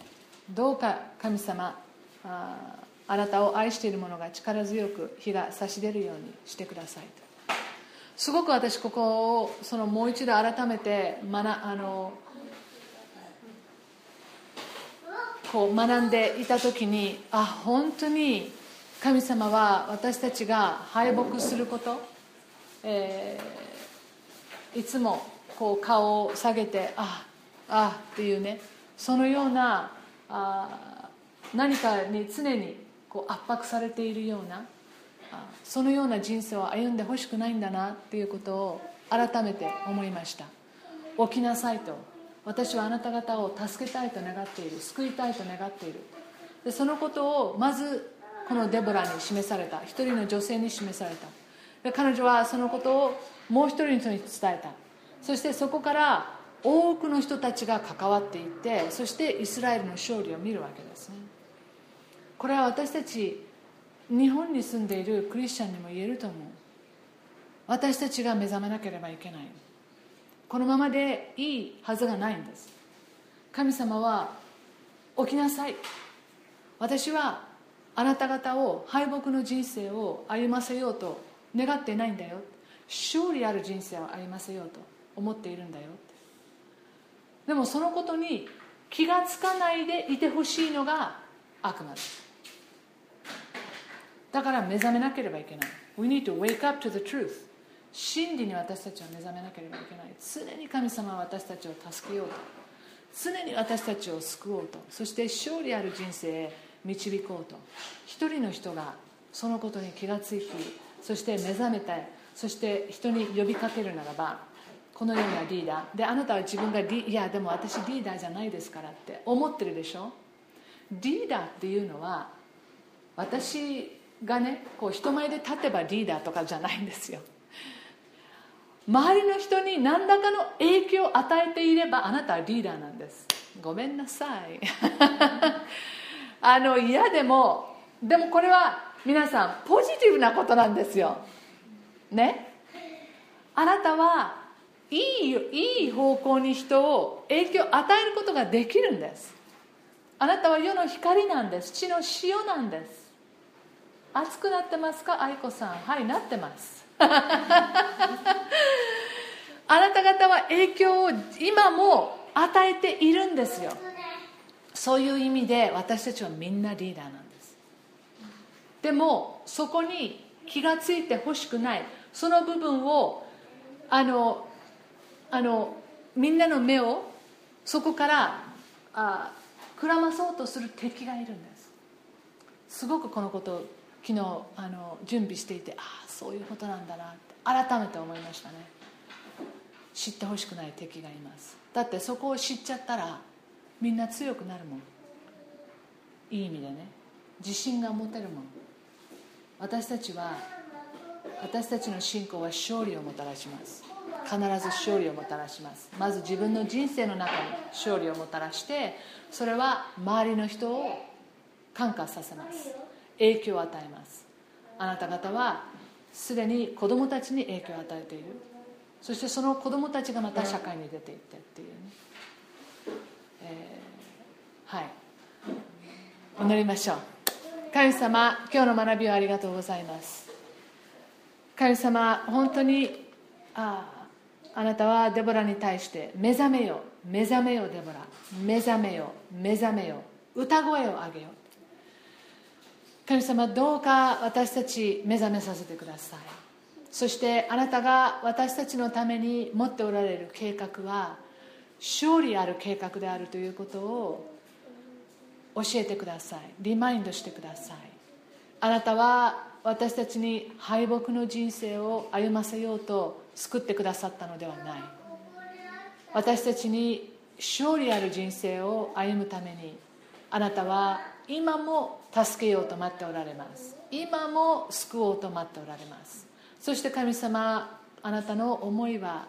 A: どうか神様ああなたを愛している者が力強く日が差し出るようにしてくださいと。すごく私ここをそのもう一度改めて学あのこう学んでいた時にあ本当に神様は私たちが敗北すること、えー、いつもこう顔を下げてああっていうねそのようなあ何かに常にこう圧迫されているようなそのような人生を歩んでほしくないんだなっていうことを改めて思いました。起きなさいと。私はあなた方を助けたいと願っている。救いたいと願っている。でそのことをまずこのデボラに示された。一人の女性に示された。で彼女はそのことをもう一人の人に伝えた。そしてそこから多くの人たちが関わっていってそしてイスラエルの勝利を見るわけですね。これは私たち日本に住んでいるクリスチャンにも言えると思う。私たちが目覚めなければいけない。このままでいいはずがないんです。神様は起きなさい。私はあなた方を敗北の人生を歩ませようと願ってないんだよ。勝利ある人生を歩ませようと思っているんだよ。でもそのことに気がつかないでいてほしいのが悪魔です。だから目覚めなければいけない。We need to wake up to the truth. 真理に私たちは目覚めなければいけない。常に神様は私たちを助けようと。常に私たちを救おうと。そして勝利ある人生へ導こうと。一人の人がそのことに気がつきそして目覚めてそして人に呼びかけるならばこのようなリーダー。であなたは自分がリいやでも私リーダーじゃないですからって思ってるでしょ？リーダーっていうのは私がねこう人前で立てばリーダーとかじゃないんですよ。周りの人に何らかの影響を与えていればあなたはリーダーなんです。ごめんなさい。あの嫌でもでもこれは皆さんポジティブなことなんですよ。ね。あなたはいいいい方向に人を影響を与えることができるんです。あなたは世の光なんです。地の塩なんです。熱くなってますか？愛子さん。はいなってます。あなた方は影響を今も与えているんですよ。そういう意味で私たちはみんなリーダーなんです。でもそこに気が付いてほしくない。その部分をあのあのみんなの目をそこからあくらまそうとする敵がいるんです。すごくこのことを昨日あの準備していてああそういうことなんだなって改めて思いましたね。知ってほしくない敵がいます。だってそこを知っちゃったらみんな強くなるもん。いい意味でね。自信が持てるもん。私たちは私たちの信仰は勝利をもたらします。必ず勝利をもたらします。まず自分の人生の中に勝利をもたらしてそれは周りの人を感化させます。影響を与えます。あなた方はすでに子供たちに影響を与えている。そしてその子供たちがまた社会に出ていってっていうね、えー、はい。祈りましょう。神様今日の学びをありがとうございます。神様本当にああなたはデボラに対して目覚めよ目覚めよデボラ。目覚めよ目覚めよ歌声を上げよ神様どうか私たち目覚めさせてください。そしてあなたが私たちのために持っておられる計画は勝利ある計画であるということを教えてください。リマインドしてください。あなたは私たちに敗北の人生を歩ませようと救ってくださったのではない。私たちに勝利ある人生を歩むためにあなたは今も助けようと待っておられます。今も救おうと待っておられます。そして神様あなたの思いは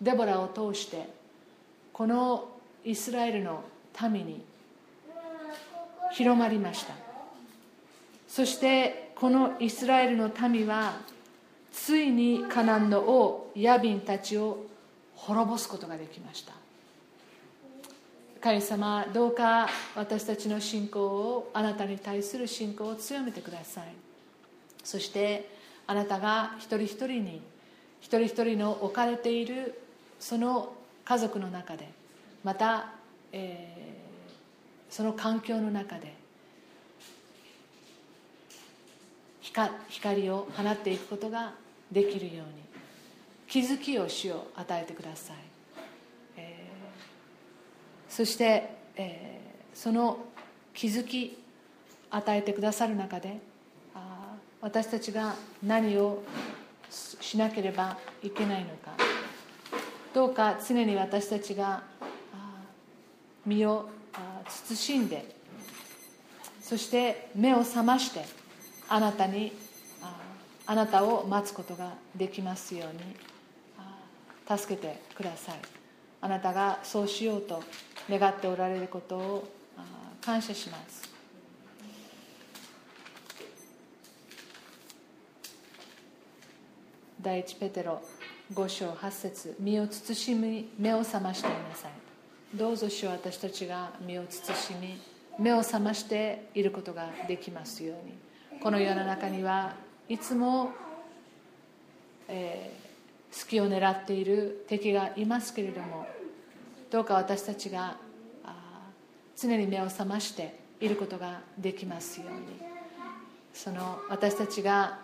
A: デボラを通してこのイスラエルの民に広まりました。そしてこのイスラエルの民はついにカナンの王ヤビンたちを滅ぼすことができました。神様どうか私たちの信仰をあなたに対する信仰を強めてください。そしてあなたが一人一人に一人一人の置かれているその家族の中でまた、えー、その環境の中で光を放っていくことができるように気づきを主を与えてください、そして、えー、その気づき与えてくださる中で私たちが何をしなければいけないのかどうか常に私たちが身を慎んでそして目を覚ましてあなたにあなたを待つことができますように助けてください。あなたがそうしようと願っておられることを感謝します。第一ペテロ5章8節身を慎み目を覚ましていなさい。どうぞ主は私たちが身を慎み目を覚ましていることができますように。この世の中にはいつも、えー、隙を狙っている敵がいますけれどもどうか私たちが常に目を覚ましていることができますように。その私たちが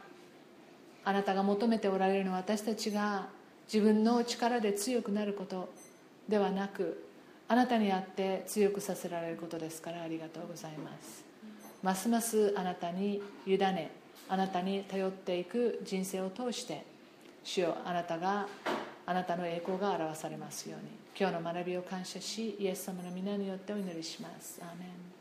A: あなたが求めておられるのは私たちが自分の力で強くなることではなくあなたにあって強くさせられることですからありがとうございます。ますますあなたに委ねあなたに頼っていく人生を通して主よあなたがあなたの栄光が表されますように。今日の学びを感謝しイエス様の皆によってお祈りします。アーメン。